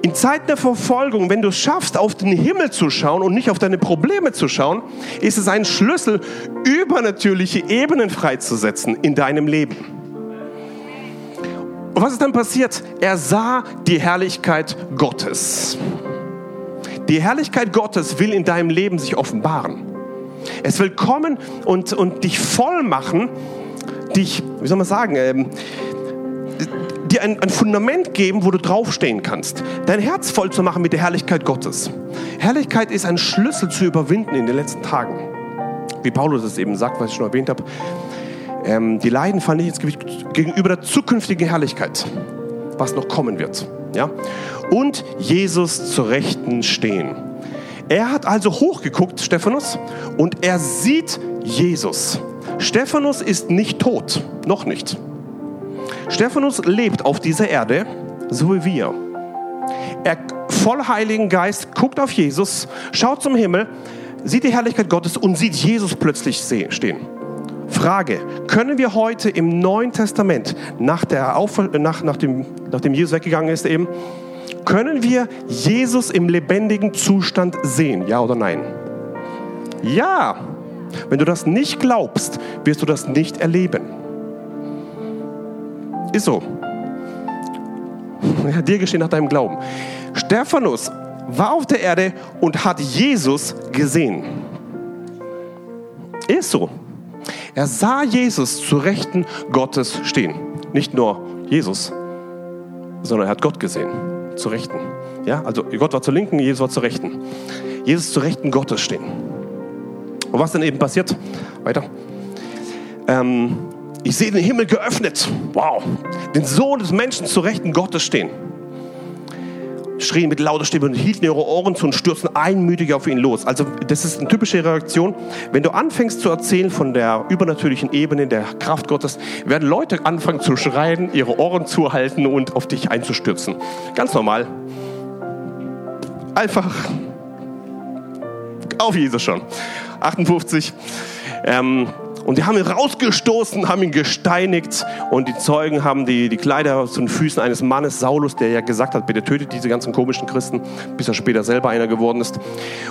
In Zeiten der Verfolgung, wenn du es schaffst, auf den Himmel zu schauen und nicht auf deine Probleme zu schauen, ist es ein Schlüssel, übernatürliche Ebenen freizusetzen in deinem Leben. Und was ist dann passiert? Er sah die Herrlichkeit Gottes. Die Herrlichkeit Gottes will in deinem Leben sich offenbaren. Es will kommen und, und dich voll machen, dich, wie soll man sagen, ähm, dir ein, ein Fundament geben, wo du draufstehen kannst. Dein Herz voll zu machen mit der Herrlichkeit Gottes. Herrlichkeit ist ein Schlüssel zu überwinden in den letzten Tagen. Wie Paulus es eben sagt, was ich schon erwähnt habe. Ähm, die Leiden nicht ins Gewicht gegenüber der zukünftigen Herrlichkeit, was noch kommen wird. Ja? Und Jesus zur Rechten stehen. Er hat also hochgeguckt, Stephanus, und er sieht Jesus. Stephanus ist nicht tot, noch nicht. Stephanus lebt auf dieser Erde, so wie wir. Er voll Heiligen Geist guckt auf Jesus, schaut zum Himmel, sieht die Herrlichkeit Gottes und sieht Jesus plötzlich stehen. Frage, können wir heute im Neuen Testament, nach, der Auf nach, nach dem, nachdem Jesus weggegangen ist eben, können wir Jesus im lebendigen Zustand sehen? Ja oder nein? Ja. Wenn du das nicht glaubst, wirst du das nicht erleben. Ist so. Ja, dir geschehen nach deinem Glauben. Stephanus war auf der Erde und hat Jesus gesehen. Ist so. Er sah Jesus zu Rechten Gottes stehen. Nicht nur Jesus, sondern er hat Gott gesehen, zu Rechten. Ja, also Gott war zur Linken, Jesus war zur Rechten. Jesus zu Rechten Gottes stehen. Und was dann eben passiert? Weiter. Ähm, ich sehe den Himmel geöffnet. Wow. Den Sohn des Menschen zu Rechten Gottes stehen. Schrien mit lauter Stimme und hielten ihre Ohren zu und stürzten einmütig auf ihn los. Also, das ist eine typische Reaktion. Wenn du anfängst zu erzählen von der übernatürlichen Ebene der Kraft Gottes, werden Leute anfangen zu schreien, ihre Ohren zu halten und auf dich einzustürzen. Ganz normal. Einfach auf Jesus schon. 58. Ähm, und die haben ihn rausgestoßen, haben ihn gesteinigt. Und die Zeugen haben die, die Kleider zu den Füßen eines Mannes, Saulus, der ja gesagt hat, bitte tötet diese ganzen komischen Christen, bis er später selber einer geworden ist.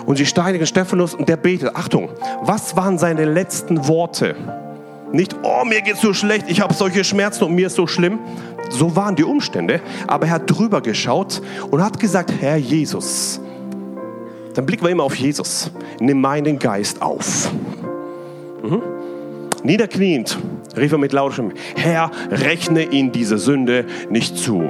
Und sie steinigen Stephanus und der betet. Achtung, was waren seine letzten Worte? Nicht, oh, mir geht's so schlecht, ich habe solche Schmerzen und mir ist so schlimm. So waren die Umstände. Aber er hat drüber geschaut und hat gesagt, Herr Jesus, dann blicken wir immer auf Jesus. Nimm meinen Geist auf. Mhm. Niederkniend rief er mit lauter Herr, rechne ihn diese Sünde nicht zu.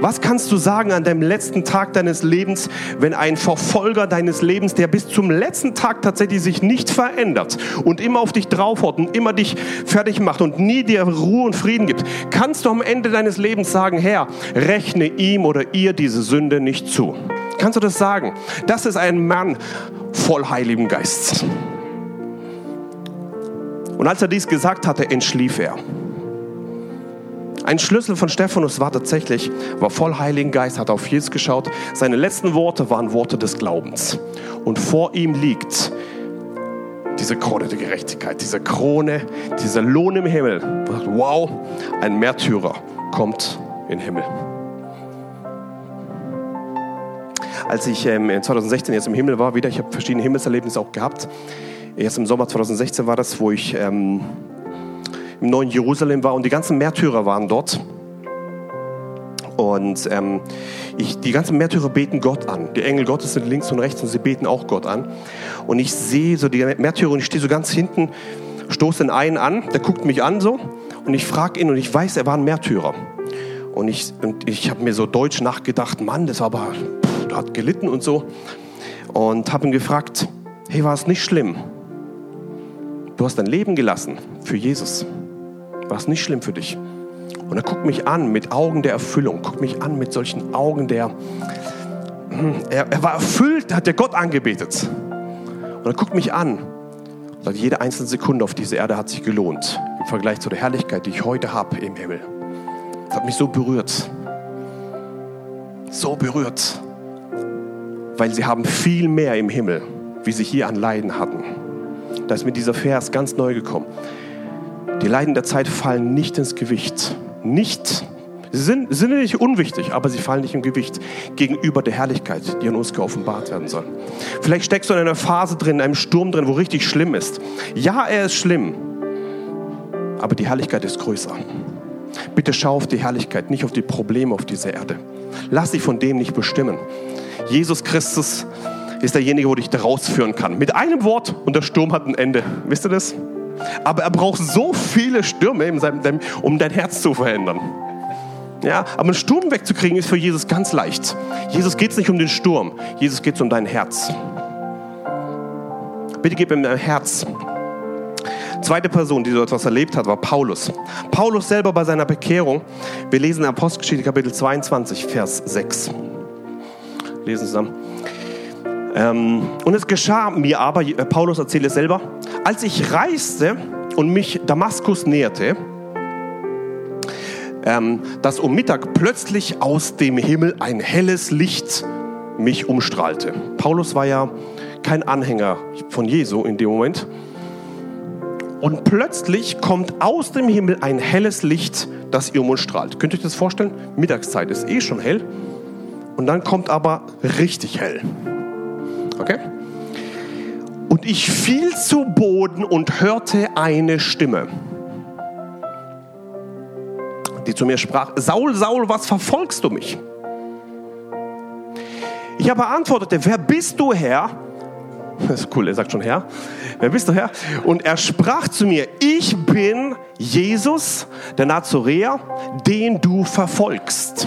Was kannst du sagen an deinem letzten Tag deines Lebens, wenn ein Verfolger deines Lebens, der bis zum letzten Tag tatsächlich sich nicht verändert und immer auf dich draufhaut und immer dich fertig macht und nie dir Ruhe und Frieden gibt, kannst du am Ende deines Lebens sagen, Herr, rechne ihm oder ihr diese Sünde nicht zu. Kannst du das sagen? Das ist ein Mann voll Heiligen Geist. Und als er dies gesagt hatte, entschlief er. Ein Schlüssel von Stephanus war tatsächlich, war voll Heiligen Geist, hat auf Jesus geschaut. Seine letzten Worte waren Worte des Glaubens. Und vor ihm liegt diese Krone der Gerechtigkeit, diese Krone, dieser Lohn im Himmel. Wow, ein Märtyrer kommt in den Himmel. Als ich ähm, 2016 jetzt im Himmel war, wieder, ich habe verschiedene Himmelserlebnisse auch gehabt, Erst im Sommer 2016 war das, wo ich ähm, im neuen Jerusalem war und die ganzen Märtyrer waren dort. Und ähm, ich, die ganzen Märtyrer beten Gott an. Die Engel Gottes sind links und rechts und sie beten auch Gott an. Und ich sehe so die Märtyrer und ich stehe so ganz hinten, stoße den einen an, der guckt mich an so und ich frage ihn und ich weiß, er war ein Märtyrer. Und ich, und ich habe mir so deutsch nachgedacht, Mann, das war aber, pff, der hat gelitten und so. Und habe ihn gefragt, hey, war es nicht schlimm? Du hast dein Leben gelassen für Jesus. War es nicht schlimm für dich? Und er guckt mich an mit Augen der Erfüllung, guckt mich an mit solchen Augen der. Hm, er, er war erfüllt, hat der Gott angebetet. Und er guckt mich an und sagt, jede einzelne Sekunde auf dieser Erde hat sich gelohnt im Vergleich zu der Herrlichkeit, die ich heute habe im Himmel. Das hat mich so berührt. So berührt. Weil sie haben viel mehr im Himmel, wie sie hier an Leiden hatten. Da ist mir dieser Vers ganz neu gekommen. Die Leiden der Zeit fallen nicht ins Gewicht. Nicht. Sie sind, sind nicht unwichtig, aber sie fallen nicht im Gewicht gegenüber der Herrlichkeit, die an uns geoffenbart werden soll. Vielleicht steckst du in einer Phase drin, in einem Sturm drin, wo richtig schlimm ist. Ja, er ist schlimm, aber die Herrlichkeit ist größer. Bitte schau auf die Herrlichkeit, nicht auf die Probleme auf dieser Erde. Lass dich von dem nicht bestimmen. Jesus Christus ist derjenige, wo dich da rausführen kann. Mit einem Wort und der Sturm hat ein Ende. Wisst ihr das? Aber er braucht so viele Stürme, um dein Herz zu verändern. Ja, aber einen Sturm wegzukriegen ist für Jesus ganz leicht. Jesus geht es nicht um den Sturm, Jesus geht es um dein Herz. Bitte gib ihm dein Herz. Zweite Person, die so etwas erlebt hat, war Paulus. Paulus selber bei seiner Bekehrung. Wir lesen in Apostelgeschichte Kapitel 22, Vers 6. Lesen zusammen. Ähm, und es geschah mir aber, äh, Paulus erzählt es selber, als ich reiste und mich Damaskus näherte, ähm, dass um Mittag plötzlich aus dem Himmel ein helles Licht mich umstrahlte. Paulus war ja kein Anhänger von Jesu in dem Moment. Und plötzlich kommt aus dem Himmel ein helles Licht, das ihr uns strahlt. Könnt ihr euch das vorstellen? Mittagszeit ist eh schon hell. Und dann kommt aber richtig hell. Okay? Und ich fiel zu Boden und hörte eine Stimme, die zu mir sprach, Saul, Saul, was verfolgst du mich? Ich aber antwortete, wer bist du, Herr? Das ist cool, er sagt schon Herr. Wer bist du, Herr? Und er sprach zu mir, ich bin Jesus, der Nazoräer, den du verfolgst.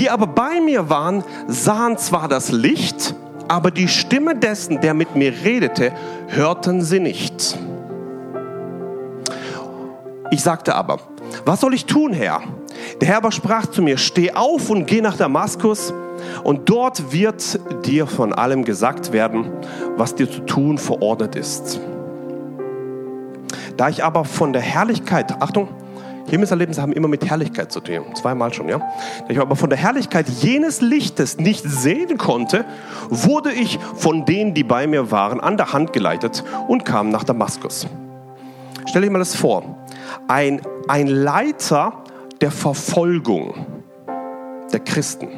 Die aber bei mir waren, sahen zwar das Licht, aber die Stimme dessen, der mit mir redete, hörten sie nicht. Ich sagte aber, was soll ich tun, Herr? Der Herr aber sprach zu mir, steh auf und geh nach Damaskus, und dort wird dir von allem gesagt werden, was dir zu tun verordnet ist. Da ich aber von der Herrlichkeit, Achtung, Himmelserlebnisse haben immer mit Herrlichkeit zu tun. Zweimal schon, ja. Da ich aber von der Herrlichkeit jenes Lichtes nicht sehen konnte, wurde ich von denen, die bei mir waren, an der Hand geleitet und kam nach Damaskus. Stell dir mal das vor. Ein, ein Leiter der Verfolgung der Christen.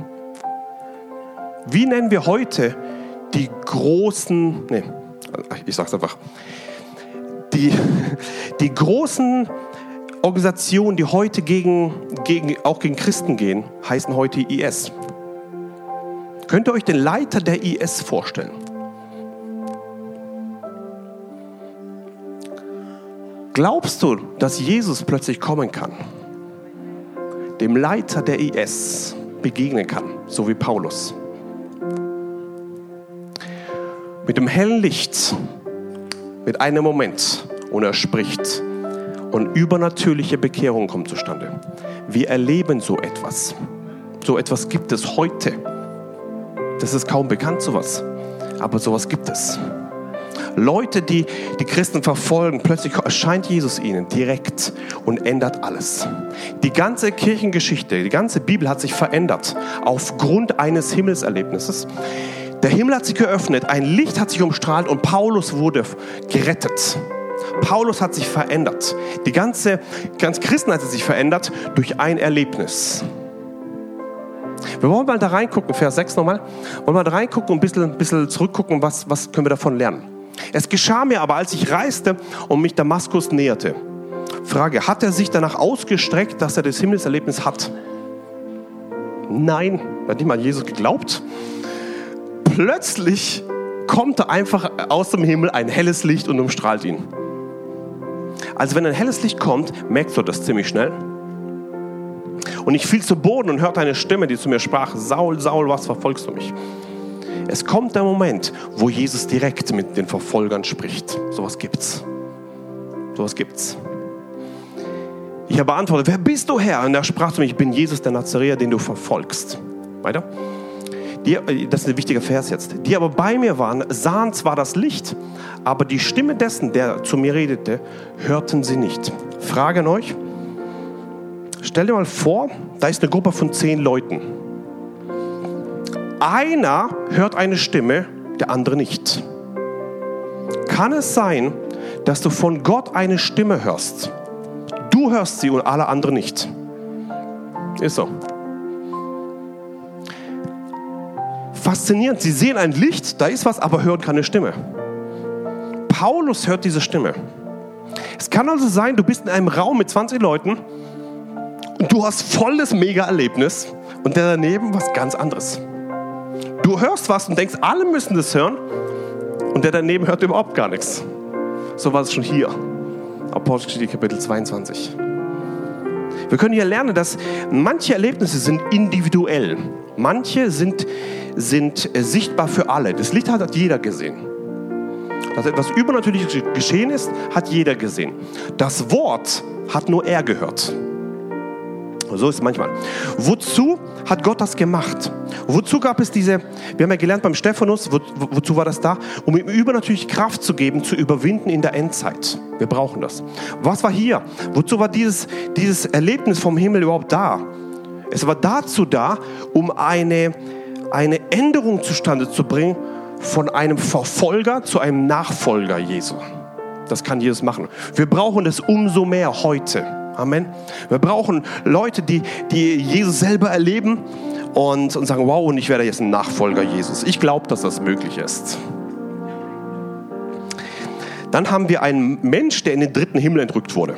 Wie nennen wir heute die großen, nee, ich sag's einfach, die, die großen Organisationen, die heute gegen, gegen, auch gegen Christen gehen, heißen heute IS. Könnt ihr euch den Leiter der IS vorstellen? Glaubst du, dass Jesus plötzlich kommen kann? Dem Leiter der IS begegnen kann, so wie Paulus. Mit dem hellen Licht, mit einem Moment, und er spricht und übernatürliche Bekehrung kommt zustande. Wir erleben so etwas. So etwas gibt es heute. Das ist kaum bekannt, sowas. Aber sowas gibt es. Leute, die die Christen verfolgen, plötzlich erscheint Jesus ihnen direkt und ändert alles. Die ganze Kirchengeschichte, die ganze Bibel hat sich verändert aufgrund eines Himmelserlebnisses. Der Himmel hat sich geöffnet, ein Licht hat sich umstrahlt und Paulus wurde gerettet. Paulus hat sich verändert. Die ganze, ganz Christen hat sich verändert durch ein Erlebnis. Wir wollen mal da reingucken, Vers 6 nochmal. Wollen mal da reingucken und ein bisschen, ein bisschen zurückgucken, was, was können wir davon lernen. Es geschah mir aber, als ich reiste und mich Damaskus näherte. Frage, hat er sich danach ausgestreckt, dass er das Himmelserlebnis hat? Nein, hat nicht mal Jesus geglaubt. Plötzlich kommt da einfach aus dem Himmel ein helles Licht und umstrahlt ihn. Also wenn ein helles Licht kommt, merkst du das ziemlich schnell. Und ich fiel zu Boden und hörte eine Stimme, die zu mir sprach, Saul, Saul, was verfolgst du mich? Es kommt der Moment, wo Jesus direkt mit den Verfolgern spricht. Sowas gibt's. Sowas gibt's. Ich habe beantwortet, wer bist du Herr? Und er sprach zu mir, ich bin Jesus der Nazareer, den du verfolgst. Weiter die, das ist ein wichtiger Vers jetzt, die aber bei mir waren, sahen zwar das Licht, aber die Stimme dessen, der zu mir redete, hörten sie nicht. Frage an euch, stell dir mal vor, da ist eine Gruppe von zehn Leuten. Einer hört eine Stimme, der andere nicht. Kann es sein, dass du von Gott eine Stimme hörst? Du hörst sie und alle anderen nicht. Ist so. Faszinierend. Sie sehen ein Licht, da ist was, aber hören keine Stimme. Paulus hört diese Stimme. Es kann also sein, du bist in einem Raum mit 20 Leuten und du hast volles Mega-Erlebnis und der daneben was ganz anderes. Du hörst was und denkst, alle müssen das hören. Und der daneben hört überhaupt gar nichts. So war es schon hier. Apostelgeschichte Kapitel 22. Wir können hier lernen, dass manche Erlebnisse sind individuell. Manche sind, sind äh, sichtbar für alle. Das Licht hat jeder gesehen. Dass etwas Übernatürliches geschehen ist, hat jeder gesehen. Das Wort hat nur er gehört. So ist es manchmal. Wozu hat Gott das gemacht? Wozu gab es diese, wir haben ja gelernt beim Stephanus, wo, wozu war das da? Um ihm übernatürlich Kraft zu geben, zu überwinden in der Endzeit. Wir brauchen das. Was war hier? Wozu war dieses, dieses Erlebnis vom Himmel überhaupt da? Es war dazu da, um eine, eine Änderung zustande zu bringen von einem Verfolger zu einem Nachfolger Jesu. Das kann Jesus machen. Wir brauchen es umso mehr heute. Amen. Wir brauchen Leute, die, die Jesus selber erleben und, und sagen, wow, und ich werde jetzt ein Nachfolger Jesus. Ich glaube, dass das möglich ist. Dann haben wir einen Mensch, der in den dritten Himmel entrückt wurde.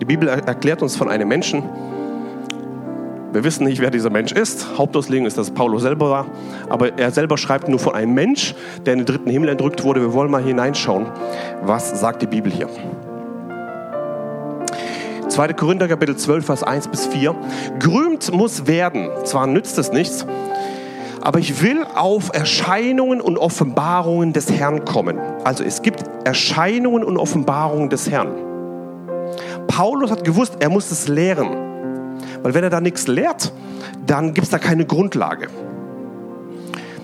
Die Bibel erklärt uns von einem Menschen, wir wissen nicht, wer dieser Mensch ist. Hauptauslegung ist, dass Paulus selber war. Aber er selber schreibt nur von einem Mensch, der in den dritten Himmel entrückt wurde. Wir wollen mal hineinschauen, was sagt die Bibel hier. 2. Korinther Kapitel 12, Vers 1 bis 4. Gerühmt muss werden. Zwar nützt es nichts, aber ich will auf Erscheinungen und Offenbarungen des Herrn kommen. Also es gibt Erscheinungen und Offenbarungen des Herrn. Paulus hat gewusst, er muss es lehren. Weil wenn er da nichts lehrt, dann gibt es da keine Grundlage.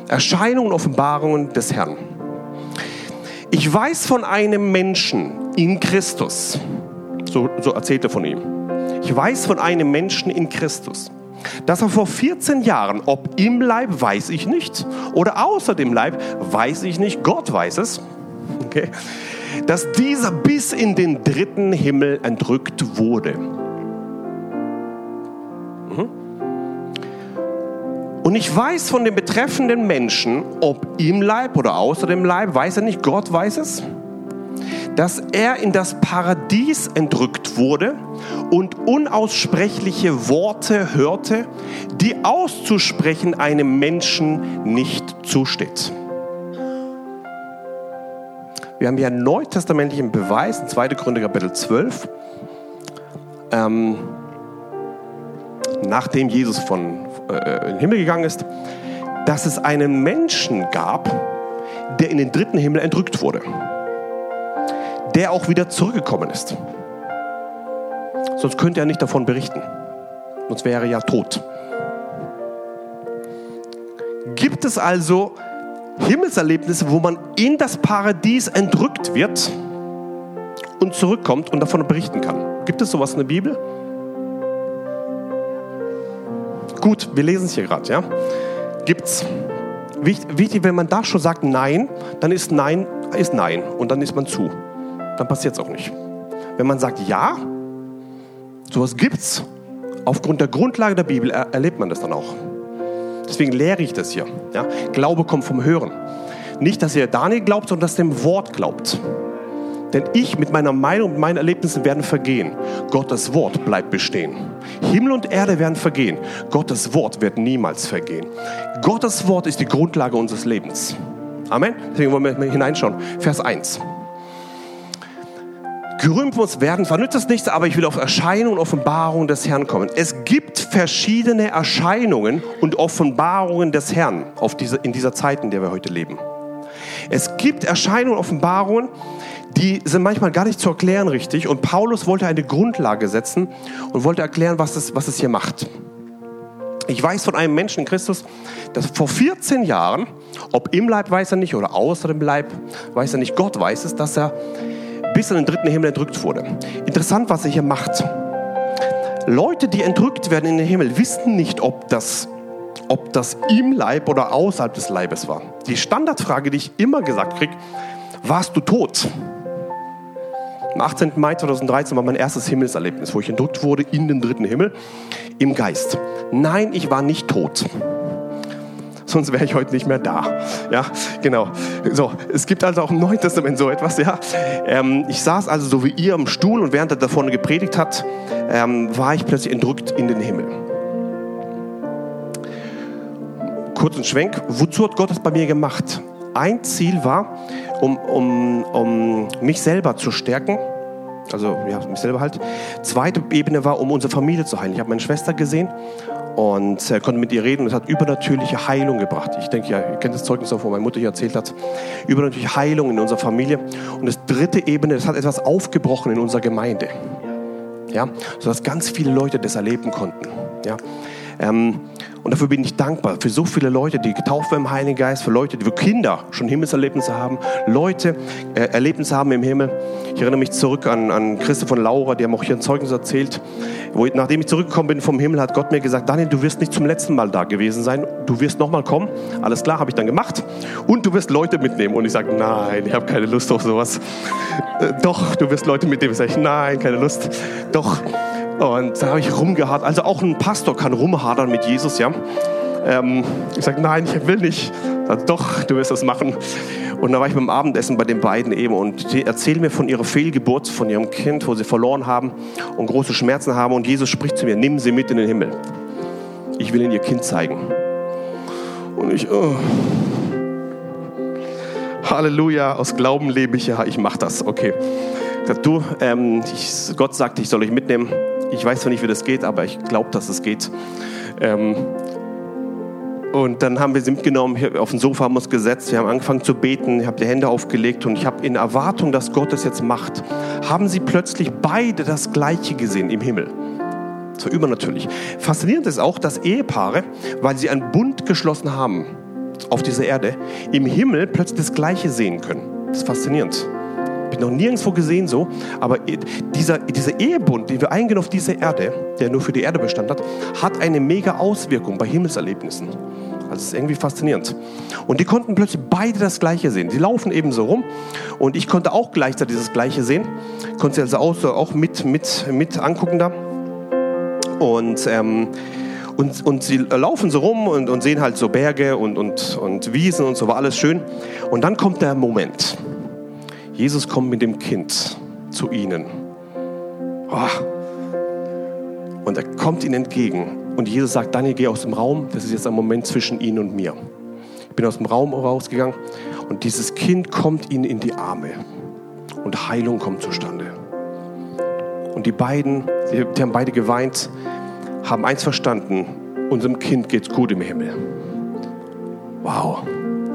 Erscheinungen und Offenbarungen des Herrn. Ich weiß von einem Menschen in Christus, so, so erzählt er von ihm. Ich weiß von einem Menschen in Christus, dass er vor 14 Jahren, ob im Leib, weiß ich nicht, oder außer dem Leib, weiß ich nicht, Gott weiß es, okay, dass dieser bis in den dritten Himmel entrückt wurde. Und ich weiß von dem betreffenden Menschen, ob im Leib oder außer dem Leib, weiß er nicht, Gott weiß es, dass er in das Paradies entrückt wurde und unaussprechliche Worte hörte, die auszusprechen einem Menschen nicht zusteht. Wir haben hier einen neutestamentlichen Beweis in 2. Gründe Kapitel 12. Ähm, nachdem Jesus von, äh, in den Himmel gegangen ist, dass es einen Menschen gab, der in den dritten Himmel entrückt wurde, der auch wieder zurückgekommen ist. Sonst könnte er nicht davon berichten, sonst wäre er ja tot. Gibt es also Himmelserlebnisse, wo man in das Paradies entrückt wird und zurückkommt und davon berichten kann? Gibt es sowas in der Bibel? Gut, wir lesen es hier gerade, ja. Gibt's. Wichtig, wenn man da schon sagt Nein, dann ist Nein, ist Nein und dann ist man zu. Dann passiert es auch nicht. Wenn man sagt Ja, sowas gibt's, aufgrund der Grundlage der Bibel er, erlebt man das dann auch. Deswegen lehre ich das hier. Ja? Glaube kommt vom Hören. Nicht, dass ihr Daniel glaubt, sondern dass ihr dem Wort glaubt. Denn ich mit meiner Meinung und meinen Erlebnissen werden vergehen. Gottes Wort bleibt bestehen. Himmel und Erde werden vergehen. Gottes Wort wird niemals vergehen. Gottes Wort ist die Grundlage unseres Lebens. Amen. Deswegen wollen wir hineinschauen. Vers 1. Gerühmt muss werden, vernützt es nichts, aber ich will auf Erscheinungen und Offenbarungen des Herrn kommen. Es gibt verschiedene Erscheinungen und Offenbarungen des Herrn auf diese, in dieser Zeit, in der wir heute leben. Es gibt Erscheinungen und Offenbarungen, die sind manchmal gar nicht zu erklären richtig. Und Paulus wollte eine Grundlage setzen und wollte erklären, was es, was es hier macht. Ich weiß von einem Menschen Christus, dass vor 14 Jahren, ob im Leib weiß er nicht oder außer dem Leib weiß er nicht, Gott weiß es, dass er bis in den dritten Himmel entrückt wurde. Interessant, was er hier macht. Leute, die entrückt werden in den Himmel, wissen nicht, ob das, ob das im Leib oder außerhalb des Leibes war. Die Standardfrage, die ich immer gesagt kriege, warst du tot? Am 18. Mai 2013 war mein erstes Himmelserlebnis, wo ich entrückt wurde in den dritten Himmel im Geist. Nein, ich war nicht tot. Sonst wäre ich heute nicht mehr da. Ja, genau. So, es gibt also auch im Neuen Testament so etwas. Ja, ähm, ich saß also so wie ihr im Stuhl und während er davon gepredigt hat, ähm, war ich plötzlich entrückt in den Himmel. kurzen Schwenk. Wozu hat Gott das bei mir gemacht? Ein Ziel war, um, um, um mich selber zu stärken. Also ja, mich selber halt. Zweite Ebene war, um unsere Familie zu heilen. Ich habe meine Schwester gesehen und äh, konnte mit ihr reden und es hat übernatürliche Heilung gebracht. Ich denke, ja, ihr kennt das Zeugnis wo meine Mutter hier erzählt hat. Übernatürliche Heilung in unserer Familie. Und das dritte Ebene, das hat etwas aufgebrochen in unserer Gemeinde. Ja, sodass ganz viele Leute das erleben konnten. Ja, ähm, und dafür bin ich dankbar für so viele Leute, die getauft werden im Heiligen Geist, für Leute, die für Kinder schon Himmelserlebnisse haben, Leute äh, Erlebnisse haben im Himmel. Ich erinnere mich zurück an, an Christoph und Laura, die haben auch hier ein Zeugnis erzählt. Wo ich, nachdem ich zurückgekommen bin vom Himmel, hat Gott mir gesagt, Daniel, du wirst nicht zum letzten Mal da gewesen sein. Du wirst nochmal kommen. Alles klar, habe ich dann gemacht. Und du wirst Leute mitnehmen. Und ich sage, nein, ich habe keine Lust auf sowas. Äh, doch, du wirst Leute mitnehmen. Ich sage, nein, keine Lust. Doch. Und da habe ich rumgehadert. Also auch ein Pastor kann rumhadern mit Jesus, ja. Ähm, ich sage, nein, ich will nicht. Sag, Doch, du wirst das machen. Und da war ich beim Abendessen bei den beiden eben und die erzählen mir von ihrer Fehlgeburt, von ihrem Kind, wo sie verloren haben und große Schmerzen haben. Und Jesus spricht zu mir, nimm sie mit in den Himmel. Ich will ihnen ihr Kind zeigen. Und ich, oh. Halleluja, aus Glauben lebe ich, ja, ich mache das, okay. Ich sag, du, ähm, ich, Gott sagte, ich soll euch mitnehmen. Ich weiß zwar nicht, wie das geht, aber ich glaube, dass es geht. Ähm, und dann haben wir sie mitgenommen, auf dem Sofa haben uns gesetzt, wir haben angefangen zu beten, ich habe die Hände aufgelegt und ich habe in Erwartung, dass Gott das jetzt macht, haben sie plötzlich beide das Gleiche gesehen im Himmel. So übernatürlich. Faszinierend ist auch, dass Ehepaare, weil sie einen Bund geschlossen haben auf dieser Erde, im Himmel plötzlich das Gleiche sehen können. Das ist faszinierend. Habe ich noch nirgendwo gesehen so, aber dieser, dieser Ehebund, den wir eingehen auf diese Erde, der nur für die Erde Bestand hat, hat eine mega Auswirkung bei Himmelserlebnissen. Also ist irgendwie faszinierend. Und die konnten plötzlich beide das Gleiche sehen. Die laufen eben so rum und ich konnte auch gleichzeitig das Gleiche sehen. Konnte sie also auch mit, mit, mit angucken da. Und, ähm, und, und sie laufen so rum und, und sehen halt so Berge und, und, und Wiesen und so war alles schön. Und dann kommt der Moment. Jesus kommt mit dem Kind zu ihnen. Oh. Und er kommt ihnen entgegen. Und Jesus sagt, Daniel, geh aus dem Raum. Das ist jetzt ein Moment zwischen ihnen und mir. Ich bin aus dem Raum rausgegangen und dieses Kind kommt ihnen in die Arme. Und Heilung kommt zustande. Und die beiden, die, die haben beide geweint, haben eins verstanden. Unserem Kind geht's gut im Himmel. Wow,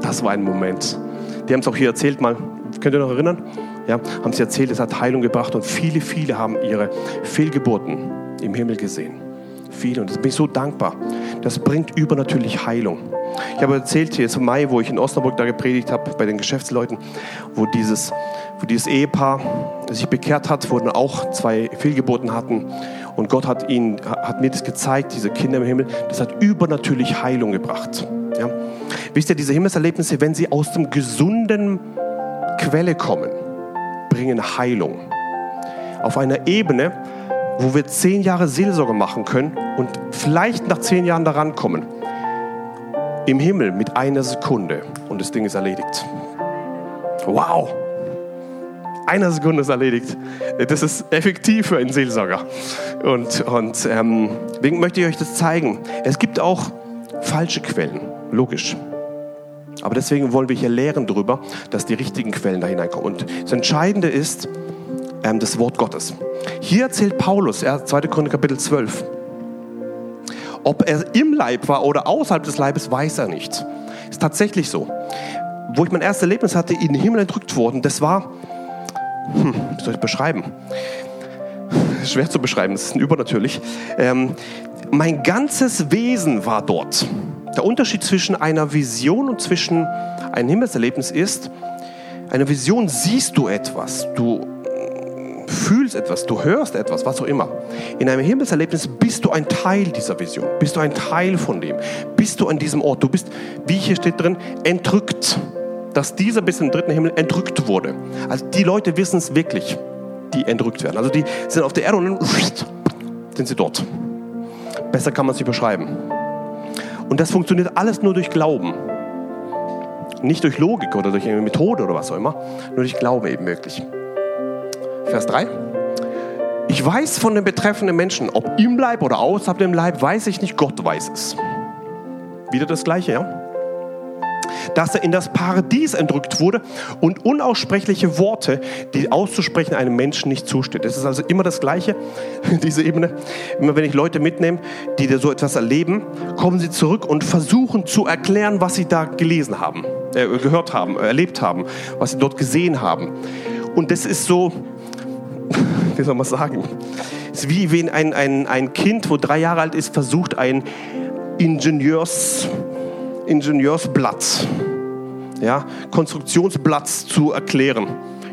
das war ein Moment. Die haben es auch hier erzählt mal. Könnt ihr noch erinnern? Ja, haben sie erzählt, es hat Heilung gebracht und viele, viele haben ihre Fehlgeburten im Himmel gesehen. Viele und das bin ich so dankbar. Das bringt übernatürlich Heilung. Ich habe erzählt jetzt im Mai, wo ich in Osnabrück da gepredigt habe bei den Geschäftsleuten, wo dieses, wo dieses Ehepaar sich bekehrt hat, wo dann auch zwei Fehlgeburten hatten und Gott hat ihnen, hat mir das gezeigt, diese Kinder im Himmel, das hat übernatürlich Heilung gebracht. Ja. Wisst ihr, diese Himmelserlebnisse, wenn sie aus dem gesunden Quelle kommen, bringen Heilung. Auf einer Ebene, wo wir zehn Jahre Seelsorge machen können und vielleicht nach zehn Jahren daran kommen. Im Himmel mit einer Sekunde und das Ding ist erledigt. Wow! Einer Sekunde ist erledigt. Das ist effektiv für einen Seelsorger. Und, und ähm, deswegen möchte ich euch das zeigen. Es gibt auch falsche Quellen, logisch. Aber deswegen wollen wir hier lehren darüber, dass die richtigen Quellen da hineinkommen. Und das Entscheidende ist ähm, das Wort Gottes. Hier erzählt Paulus, er, 2. Korinther Kapitel 12, ob er im Leib war oder außerhalb des Leibes, weiß er nicht. Ist tatsächlich so. Wo ich mein erstes Erlebnis hatte, in den Himmel entrückt worden, das war, hm, wie soll ich beschreiben? Schwer zu beschreiben, das ist übernatürlich. Ähm, mein ganzes Wesen war dort. Der Unterschied zwischen einer Vision und zwischen einem Himmelserlebnis ist, eine Vision siehst du etwas, du fühlst etwas, du hörst etwas, was auch immer. In einem Himmelserlebnis bist du ein Teil dieser Vision, bist du ein Teil von dem, bist du an diesem Ort. Du bist, wie hier steht drin, entrückt. Dass dieser bis im dritten Himmel entrückt wurde. Also die Leute wissen es wirklich, die entrückt werden. Also die sind auf der Erde und dann sind sie dort. Besser kann man es nicht beschreiben. Und das funktioniert alles nur durch Glauben. Nicht durch Logik oder durch eine Methode oder was auch immer, nur durch Glauben eben wirklich. Vers 3. Ich weiß von den betreffenden Menschen, ob im Leib oder außerhalb dem Leib, weiß ich nicht, Gott weiß es. Wieder das Gleiche, ja? Dass er in das Paradies entrückt wurde und unaussprechliche Worte, die auszusprechen einem Menschen nicht zusteht. Es ist also immer das Gleiche, diese Ebene. Immer wenn ich Leute mitnehme, die so etwas erleben, kommen sie zurück und versuchen zu erklären, was sie da gelesen haben, äh, gehört haben, erlebt haben, was sie dort gesehen haben. Und das ist so, wie soll man sagen, es ist wie wenn ein, ein, ein Kind, wo drei Jahre alt ist, versucht, ein Ingenieurs, Ingenieursblatt, ja, Konstruktionsblatt zu erklären.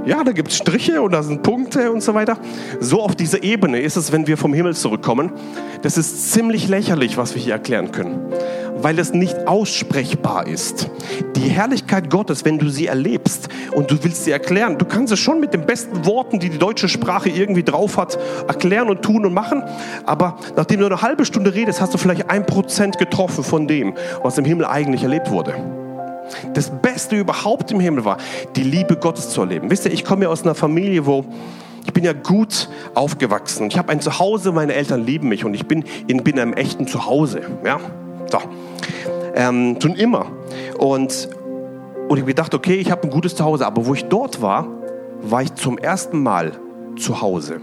Ja, da gibt es Striche und da sind Punkte und so weiter. So auf dieser Ebene ist es, wenn wir vom Himmel zurückkommen. Das ist ziemlich lächerlich, was wir hier erklären können weil es nicht aussprechbar ist. Die Herrlichkeit Gottes, wenn du sie erlebst und du willst sie erklären, du kannst es schon mit den besten Worten, die die deutsche Sprache irgendwie drauf hat, erklären und tun und machen. Aber nachdem du eine halbe Stunde redest, hast du vielleicht ein Prozent getroffen von dem, was im Himmel eigentlich erlebt wurde. Das Beste überhaupt im Himmel war, die Liebe Gottes zu erleben. Wisst ihr, ich komme ja aus einer Familie, wo ich bin ja gut aufgewachsen. Ich habe ein Zuhause, meine Eltern lieben mich und ich bin in, bin einem echten Zuhause. Ja? So. Ähm, schon immer. Und, und ich habe gedacht, okay, ich habe ein gutes Zuhause. Aber wo ich dort war, war ich zum ersten Mal zu Hause.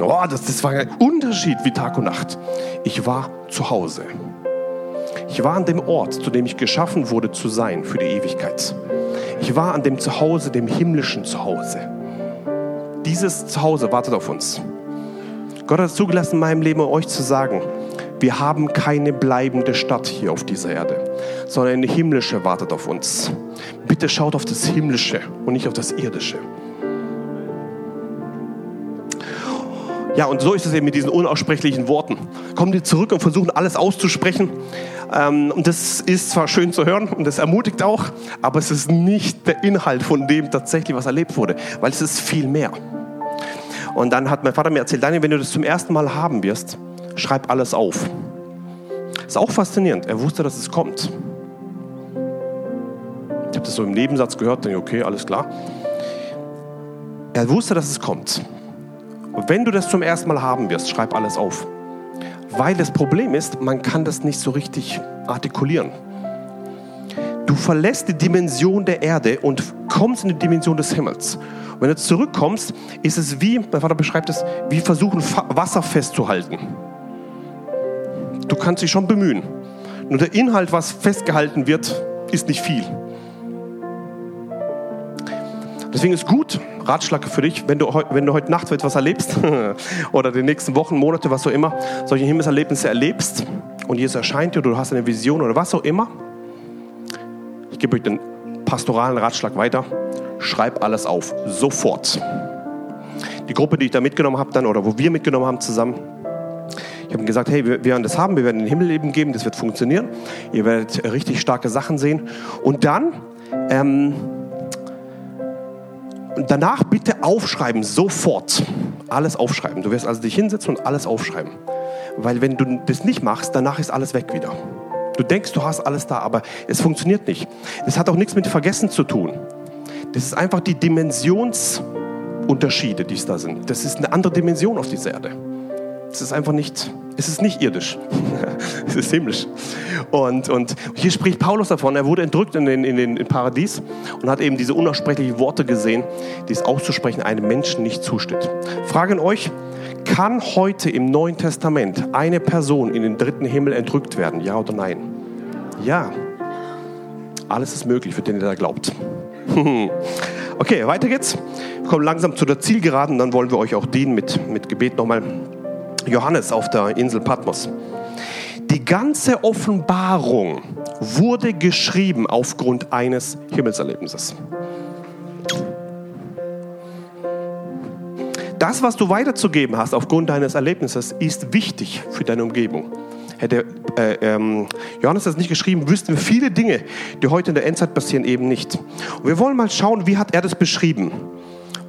Oh, das, das war ein Unterschied wie Tag und Nacht. Ich war zu Hause. Ich war an dem Ort, zu dem ich geschaffen wurde zu sein für die Ewigkeit. Ich war an dem Zuhause, dem himmlischen Zuhause. Dieses Zuhause wartet auf uns. Gott hat es zugelassen, in meinem Leben euch zu sagen, wir haben keine bleibende Stadt hier auf dieser Erde, sondern eine himmlische wartet auf uns. Bitte schaut auf das Himmlische und nicht auf das Irdische. Ja, und so ist es eben mit diesen unaussprechlichen Worten. Kommen die zurück und versuchen alles auszusprechen. Ähm, und das ist zwar schön zu hören und das ermutigt auch, aber es ist nicht der Inhalt von dem tatsächlich, was erlebt wurde, weil es ist viel mehr. Und dann hat mein Vater mir erzählt, Daniel, wenn du das zum ersten Mal haben wirst, schreib alles auf. Ist auch faszinierend. Er wusste, dass es kommt. Ich habe das so im Nebensatz gehört, denke, okay, alles klar. Er wusste, dass es kommt. Und wenn du das zum ersten Mal haben wirst, schreib alles auf. Weil das Problem ist, man kann das nicht so richtig artikulieren. Du verlässt die Dimension der Erde und kommst in die Dimension des Himmels. Und wenn du zurückkommst, ist es wie, mein Vater beschreibt es, wie versuchen, Wasser festzuhalten du kannst dich schon bemühen. Nur der Inhalt, was festgehalten wird, ist nicht viel. Deswegen ist gut, Ratschlag für dich, wenn du, wenn du heute Nacht etwas erlebst oder die nächsten Wochen, Monate, was auch immer, solche Himmelserlebnisse erlebst und Jesus erscheint dir oder du hast eine Vision oder was auch immer. Ich gebe euch den pastoralen Ratschlag weiter. Schreib alles auf, sofort. Die Gruppe, die ich da mitgenommen habe, dann oder wo wir mitgenommen haben zusammen, ich habe gesagt, hey, wir werden das haben, wir werden den Himmel eben geben, das wird funktionieren. Ihr werdet richtig starke Sachen sehen. Und dann, ähm, danach bitte aufschreiben, sofort. Alles aufschreiben. Du wirst also dich hinsetzen und alles aufschreiben. Weil wenn du das nicht machst, danach ist alles weg wieder. Du denkst, du hast alles da, aber es funktioniert nicht. Das hat auch nichts mit Vergessen zu tun. Das ist einfach die Dimensionsunterschiede, die es da sind. Das ist eine andere Dimension auf dieser Erde. Es ist einfach nicht, es ist nicht irdisch. es ist himmlisch. Und, und hier spricht Paulus davon, er wurde entrückt in den, in den in Paradies und hat eben diese unaussprechlichen Worte gesehen, die es auszusprechen einem Menschen nicht zusteht. Fragen euch, kann heute im Neuen Testament eine Person in den dritten Himmel entrückt werden? Ja oder nein? Ja. Alles ist möglich für den, der da glaubt. okay, weiter geht's. Wir kommen langsam zu der Zielgeraden, dann wollen wir euch auch dienen mit, mit Gebet nochmal. Johannes auf der Insel Patmos. Die ganze Offenbarung wurde geschrieben aufgrund eines Himmelserlebnisses. Das, was du weiterzugeben hast aufgrund deines Erlebnisses, ist wichtig für deine Umgebung. Hätte äh, ähm, Johannes das nicht geschrieben, wüssten wir viele Dinge, die heute in der Endzeit passieren, eben nicht. Und wir wollen mal schauen, wie hat er das beschrieben?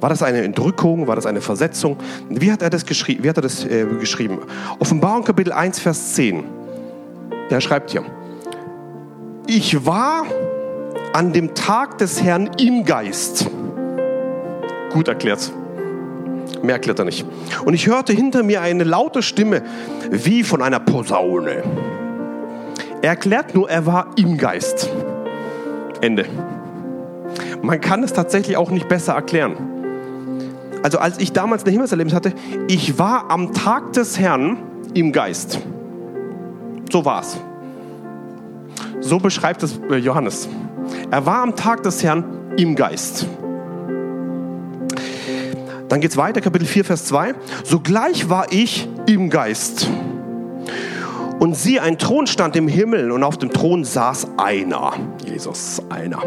War das eine Entrückung? War das eine Versetzung? Wie hat er das, geschrie wie hat er das äh, geschrieben? Offenbarung Kapitel 1, Vers 10. Er schreibt hier, ich war an dem Tag des Herrn im Geist. Gut erklärt. Mehr erklärt er nicht. Und ich hörte hinter mir eine laute Stimme wie von einer Posaune. Er erklärt nur, er war im Geist. Ende. Man kann es tatsächlich auch nicht besser erklären. Also als ich damals ein Himmelserlebnis hatte, ich war am Tag des Herrn im Geist. So war es. So beschreibt es äh, Johannes. Er war am Tag des Herrn im Geist. Dann geht es weiter, Kapitel 4, Vers 2. Sogleich war ich im Geist. Und sie, ein Thron stand im Himmel und auf dem Thron saß einer. Jesus, einer.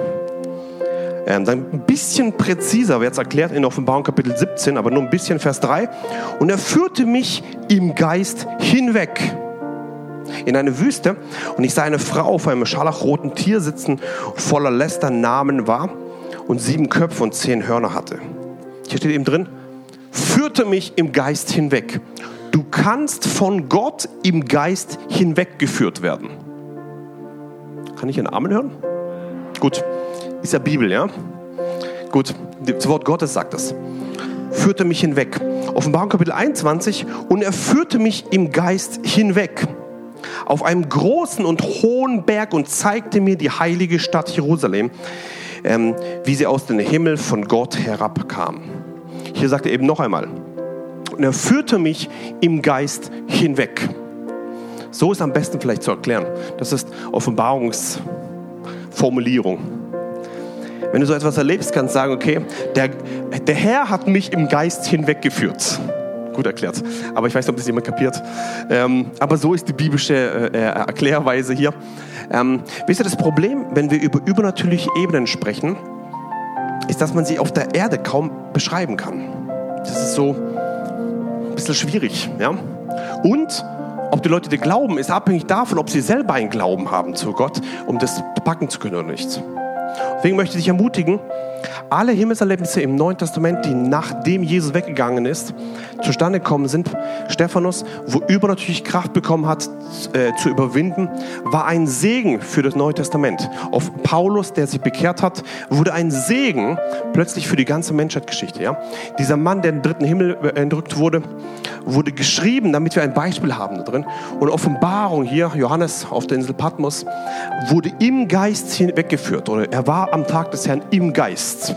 Ähm, dann ein bisschen präziser wird es erklärt in Offenbarung Kapitel 17, aber nur ein bisschen Vers 3. Und er führte mich im Geist hinweg in eine Wüste und ich sah eine Frau auf einem scharlachroten Tier sitzen, voller Lästernamen war und sieben Köpfe und zehn Hörner hatte. Hier steht eben drin, führte mich im Geist hinweg. Du kannst von Gott im Geist hinweggeführt werden. Kann ich einen Amen hören? Gut, ist ja Bibel, ja? Gut, das Wort Gottes sagt das. Führte mich hinweg. Offenbarung Kapitel 21. Und er führte mich im Geist hinweg auf einem großen und hohen Berg und zeigte mir die heilige Stadt Jerusalem, ähm, wie sie aus dem Himmel von Gott herabkam. Hier sagt er eben noch einmal, und er führte mich im Geist hinweg. So ist am besten vielleicht zu erklären. Das ist Offenbarungsformulierung. Wenn du so etwas erlebst, kannst du sagen, okay, der, der Herr hat mich im Geist hinweggeführt gut erklärt. Aber ich weiß nicht, ob das jemand kapiert. Ähm, aber so ist die biblische äh, äh, Erklärweise hier. Ähm, wisst ihr, das Problem, wenn wir über übernatürliche Ebenen sprechen, ist, dass man sie auf der Erde kaum beschreiben kann. Das ist so ein bisschen schwierig. Ja? Und ob die Leute dir glauben, ist abhängig davon, ob sie selber einen Glauben haben zu Gott, um das packen zu können oder nicht. Deswegen möchte ich dich ermutigen, alle Himmelserlebnisse im Neuen Testament, die nachdem Jesus weggegangen ist, zustande gekommen sind, Stephanus, wo übernatürlich Kraft bekommen hat, äh, zu überwinden, war ein Segen für das Neue Testament. Auf Paulus, der sich bekehrt hat, wurde ein Segen plötzlich für die ganze Menschheitsgeschichte. Ja? Dieser Mann, der in den dritten Himmel äh, entrückt wurde, wurde geschrieben, damit wir ein Beispiel haben da drin. Und Offenbarung hier, Johannes auf der Insel Patmos, wurde im Geist hinweggeführt. Oder er war am Tag des Herrn im Geist.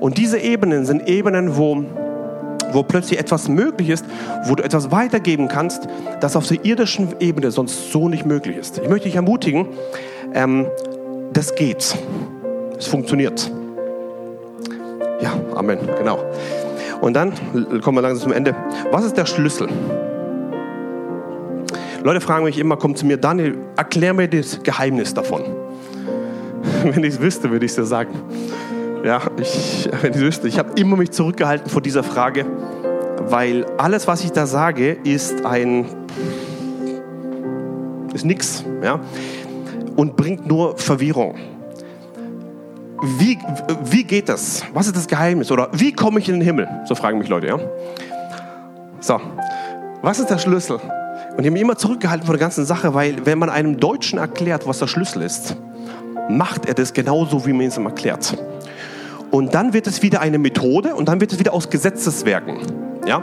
Und diese Ebenen sind Ebenen, wo, wo plötzlich etwas möglich ist, wo du etwas weitergeben kannst, das auf der irdischen Ebene sonst so nicht möglich ist. Ich möchte dich ermutigen, ähm, das geht. Es funktioniert. Ja, Amen, genau. Und dann kommen wir langsam zum Ende. Was ist der Schlüssel? Leute fragen mich immer, kommt zu mir, Daniel, erklär mir das Geheimnis davon. Wenn ich es wüsste, würde ich es dir sagen. Ja, ich, wenn ich wüsste, ich habe immer mich zurückgehalten vor dieser Frage, weil alles, was ich da sage, ist ein, ist nichts, ja, und bringt nur Verwirrung. Wie, wie geht das? Was ist das Geheimnis? Oder wie komme ich in den Himmel? So fragen mich Leute, ja. So, was ist der Schlüssel? Und ich habe mich immer zurückgehalten vor der ganzen Sache, weil wenn man einem Deutschen erklärt, was der Schlüssel ist, macht er das genauso, wie man es ihm erklärt. Und dann wird es wieder eine Methode und dann wird es wieder aus Gesetzeswerken. Ja?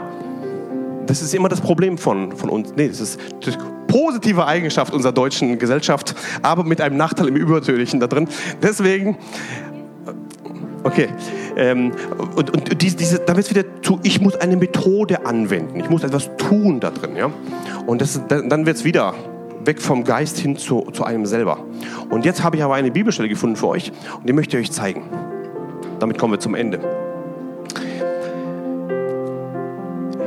Das ist immer das Problem von, von uns. Nee, das ist die positive Eigenschaft unserer deutschen Gesellschaft, aber mit einem Nachteil im Übertönlichen da drin. Deswegen, okay. Ähm, und und diese, diese, da wird es wieder zu, ich muss eine Methode anwenden, ich muss etwas tun da drin. Ja? Und das, dann wird es wieder weg vom Geist hin zu, zu einem selber. Und jetzt habe ich aber eine Bibelstelle gefunden für euch und die möchte ich euch zeigen. Damit kommen wir zum Ende.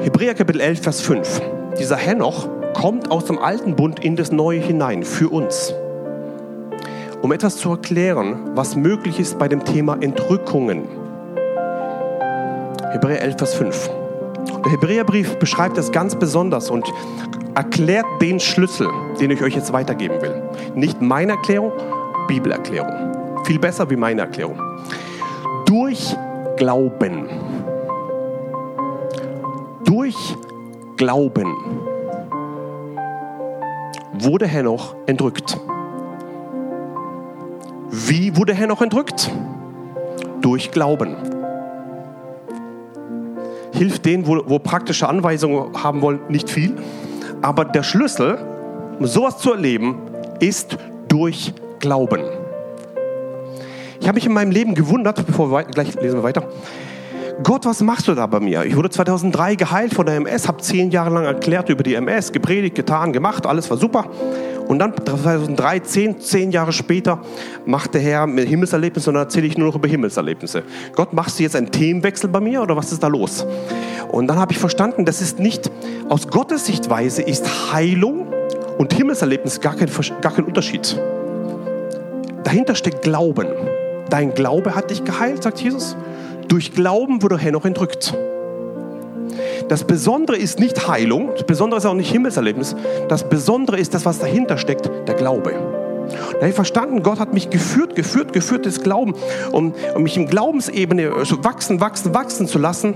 Hebräer Kapitel 11, Vers 5. Dieser Henoch kommt aus dem alten Bund in das Neue hinein für uns. Um etwas zu erklären, was möglich ist bei dem Thema Entrückungen. Hebräer 11, Vers 5. Der Hebräerbrief beschreibt das ganz besonders und erklärt den Schlüssel, den ich euch jetzt weitergeben will. Nicht meine Erklärung, Bibelerklärung. Viel besser wie meine Erklärung durch Glauben. Durch Glauben wurde Henoch entrückt. Wie wurde Henoch entrückt? Durch Glauben. Hilft denen, wo, wo praktische Anweisungen haben wollen, nicht viel. Aber der Schlüssel, um sowas zu erleben, ist durch Glauben. Ich habe mich in meinem Leben gewundert, bevor wir gleich lesen wir weiter. Gott, was machst du da bei mir? Ich wurde 2003 geheilt von der MS, habe zehn Jahre lang erklärt über die MS, gepredigt, getan, gemacht, alles war super. Und dann 2003, zehn, zehn Jahre später, macht der Herr mit Himmelserlebnisse und dann erzähle ich nur noch über Himmelserlebnisse. Gott, machst du jetzt einen Themenwechsel bei mir oder was ist da los? Und dann habe ich verstanden, das ist nicht, aus Gottes Sichtweise ist Heilung und Himmelserlebnis gar kein, gar kein Unterschied. Dahinter steckt Glauben. Dein Glaube hat dich geheilt, sagt Jesus. Durch Glauben wurde Henoch entrückt. Das Besondere ist nicht Heilung, das Besondere ist auch nicht Himmelserlebnis. Das Besondere ist das, was dahinter steckt, der Glaube. Da habe ich verstanden, Gott hat mich geführt, geführt, geführt, das Glauben, um, um mich im Glaubensebene wachsen, wachsen, wachsen zu lassen.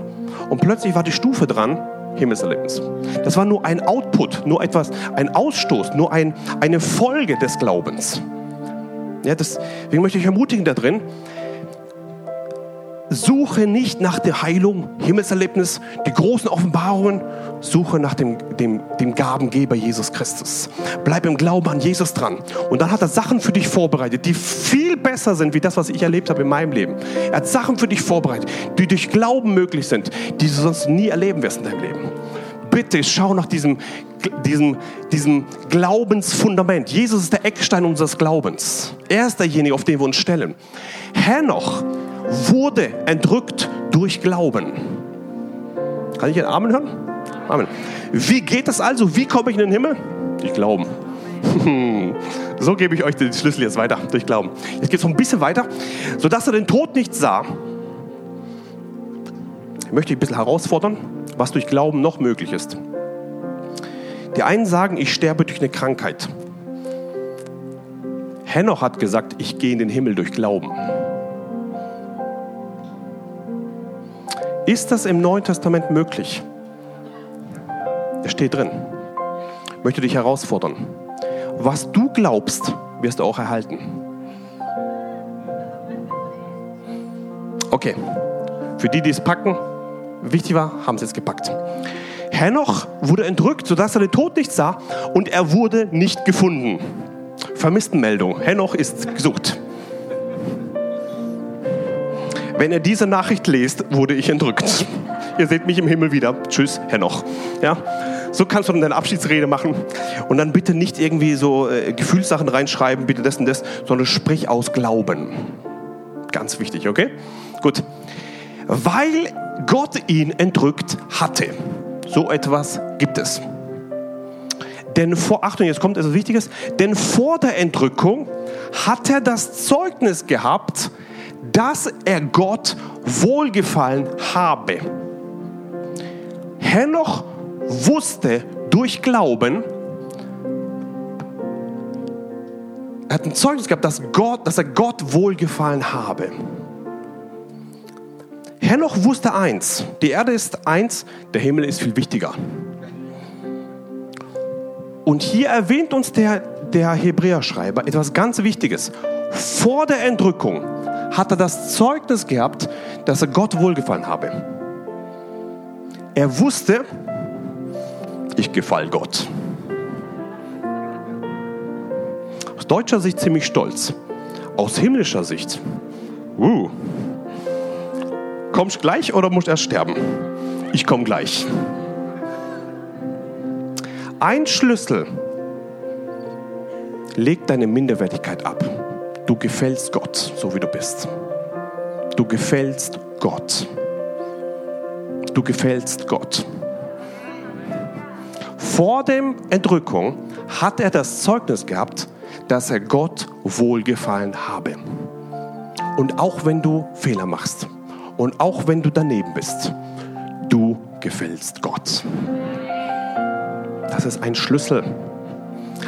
Und plötzlich war die Stufe dran, Himmelserlebnis. Das war nur ein Output, nur etwas, ein Ausstoß, nur ein, eine Folge des Glaubens. Ja, deswegen möchte ich ermutigen da drin, suche nicht nach der Heilung, Himmelserlebnis, die großen Offenbarungen, suche nach dem, dem, dem Gabengeber Jesus Christus. Bleib im Glauben an Jesus dran. Und dann hat er Sachen für dich vorbereitet, die viel besser sind, wie das, was ich erlebt habe in meinem Leben. Er hat Sachen für dich vorbereitet, die durch Glauben möglich sind, die du sonst nie erleben wirst in deinem Leben. Bitte schau nach diesem, diesem, diesem Glaubensfundament. Jesus ist der Eckstein unseres Glaubens. Er ist derjenige, auf den wir uns stellen. Henoch wurde entrückt durch Glauben. Kann ich einen Amen hören? Amen. Wie geht das also? Wie komme ich in den Himmel? Durch Glauben. So gebe ich euch den Schlüssel jetzt weiter, durch Glauben. Jetzt geht es noch ein bisschen weiter. Sodass er den Tod nicht sah, ich möchte ich ein bisschen herausfordern, was durch Glauben noch möglich ist. Die einen sagen, ich sterbe durch eine Krankheit. Henoch hat gesagt, ich gehe in den Himmel durch Glauben. Ist das im Neuen Testament möglich? Es steht drin. Ich möchte dich herausfordern. Was du glaubst, wirst du auch erhalten. Okay, für die, die es packen, wichtig war, haben sie es gepackt. Henoch wurde entrückt, sodass er den Tod nicht sah und er wurde nicht gefunden. Vermisstenmeldung. Henoch ist gesucht. Wenn ihr diese Nachricht lest, wurde ich entrückt. Ihr seht mich im Himmel wieder. Tschüss, Henoch. Ja? So kannst du dann deine Abschiedsrede machen. Und dann bitte nicht irgendwie so äh, Gefühlssachen reinschreiben, bitte das und das, sondern sprich aus Glauben. Ganz wichtig, okay? Gut. Weil Gott ihn entrückt hatte. So etwas gibt es. Denn vor, Achtung, jetzt kommt etwas Wichtiges, denn vor der Entrückung hat er das Zeugnis gehabt, dass er Gott wohlgefallen habe. Henoch wusste durch Glauben, er hat ein Zeugnis gehabt, dass, Gott, dass er Gott wohlgefallen habe. Henoch wusste eins, die Erde ist eins, der Himmel ist viel wichtiger. Und hier erwähnt uns der, der Hebräerschreiber etwas ganz Wichtiges. Vor der Entrückung hat er das Zeugnis gehabt, dass er Gott wohlgefallen habe. Er wusste, ich gefall Gott. Aus deutscher Sicht ziemlich stolz. Aus himmlischer Sicht, uh, Kommst gleich oder musst erst sterben? Ich komme gleich. Ein Schlüssel legt deine Minderwertigkeit ab. Du gefällst Gott, so wie du bist. Du gefällst Gott. Du gefällst Gott. Vor dem Entrückung hat er das Zeugnis gehabt, dass er Gott wohlgefallen habe. Und auch wenn du Fehler machst, und auch wenn du daneben bist, du gefällst Gott. Das ist ein Schlüssel.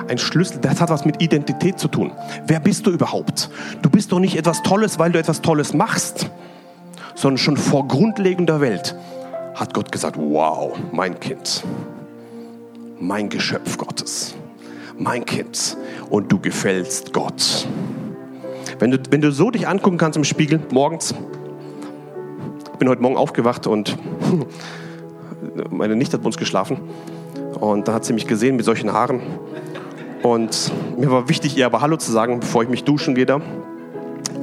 Ein Schlüssel, das hat was mit Identität zu tun. Wer bist du überhaupt? Du bist doch nicht etwas Tolles, weil du etwas Tolles machst, sondern schon vor grundlegender Welt hat Gott gesagt, wow, mein Kind, mein Geschöpf Gottes, mein Kind und du gefällst Gott. Wenn du, wenn du so dich angucken kannst im Spiegel morgens, ich bin heute Morgen aufgewacht und meine Nichte hat bei uns geschlafen. Und da hat sie mich gesehen mit solchen Haaren. Und mir war wichtig, ihr aber Hallo zu sagen, bevor ich mich duschen gehe da.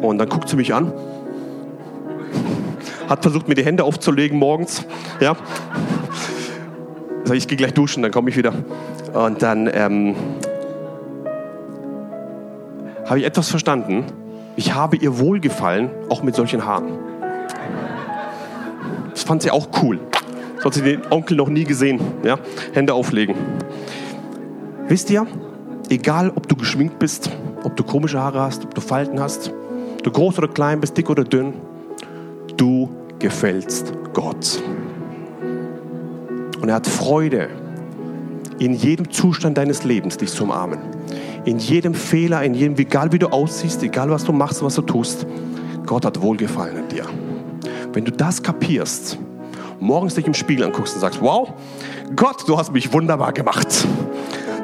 Und dann guckt sie mich an. Hat versucht, mir die Hände aufzulegen morgens. Ja. Sag ich, ich gehe gleich duschen, dann komme ich wieder. Und dann ähm, habe ich etwas verstanden. Ich habe ihr Wohlgefallen, auch mit solchen Haaren. Das fand sie auch cool. So hat sie den Onkel noch nie gesehen. Ja? Hände auflegen. Wisst ihr, egal ob du geschminkt bist, ob du komische Haare hast, ob du Falten hast, du groß oder klein bist, dick oder dünn, du gefällst Gott. Und er hat Freude, in jedem Zustand deines Lebens dich zu umarmen. In jedem Fehler, in jedem, egal wie du aussiehst, egal was du machst, was du tust, Gott hat Wohlgefallen in dir. Wenn du das kapierst, morgens dich im Spiegel anguckst und sagst, wow, Gott, du hast mich wunderbar gemacht.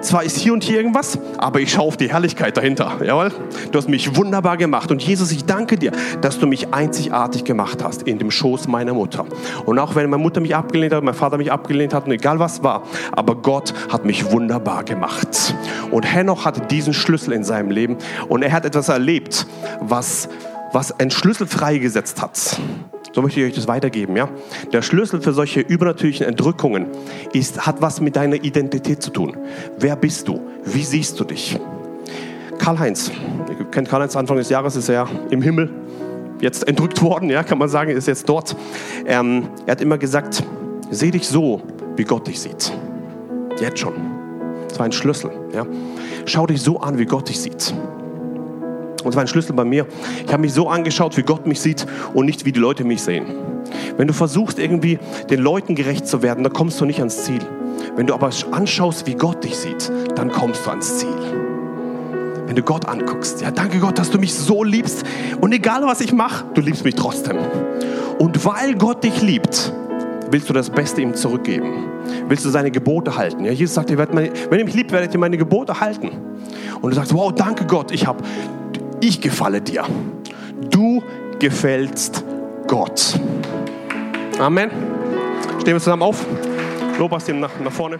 Zwar ist hier und hier irgendwas, aber ich schaue auf die Herrlichkeit dahinter. Jawohl? Du hast mich wunderbar gemacht. Und Jesus, ich danke dir, dass du mich einzigartig gemacht hast in dem Schoß meiner Mutter. Und auch wenn meine Mutter mich abgelehnt hat, mein Vater mich abgelehnt hat und egal was war, aber Gott hat mich wunderbar gemacht. Und Henoch hatte diesen Schlüssel in seinem Leben und er hat etwas erlebt, was, was einen Schlüssel freigesetzt hat. So möchte ich euch das weitergeben. Ja? Der Schlüssel für solche übernatürlichen Entrückungen ist, hat was mit deiner Identität zu tun. Wer bist du? Wie siehst du dich? Karl-Heinz, ihr kennt Karl-Heinz, Anfang des Jahres ist er im Himmel jetzt entrückt worden, ja, kann man sagen, ist jetzt dort. Ähm, er hat immer gesagt, seh dich so, wie Gott dich sieht. Jetzt schon. Das war ein Schlüssel. Ja. Schau dich so an, wie Gott dich sieht. Und das war ein Schlüssel bei mir. Ich habe mich so angeschaut, wie Gott mich sieht und nicht wie die Leute mich sehen. Wenn du versuchst, irgendwie den Leuten gerecht zu werden, dann kommst du nicht ans Ziel. Wenn du aber anschaust, wie Gott dich sieht, dann kommst du ans Ziel. Wenn du Gott anguckst, ja, danke Gott, dass du mich so liebst und egal was ich mache, du liebst mich trotzdem. Und weil Gott dich liebt, willst du das Beste ihm zurückgeben. Willst du seine Gebote halten? Ja, Jesus sagt, wenn ihr mich liebt, werdet ihr meine Gebote halten. Und du sagst, wow, danke Gott, ich habe ich gefalle dir. Du gefällst Gott. Amen. Stehen wir zusammen auf. Lobas nach, nach vorne.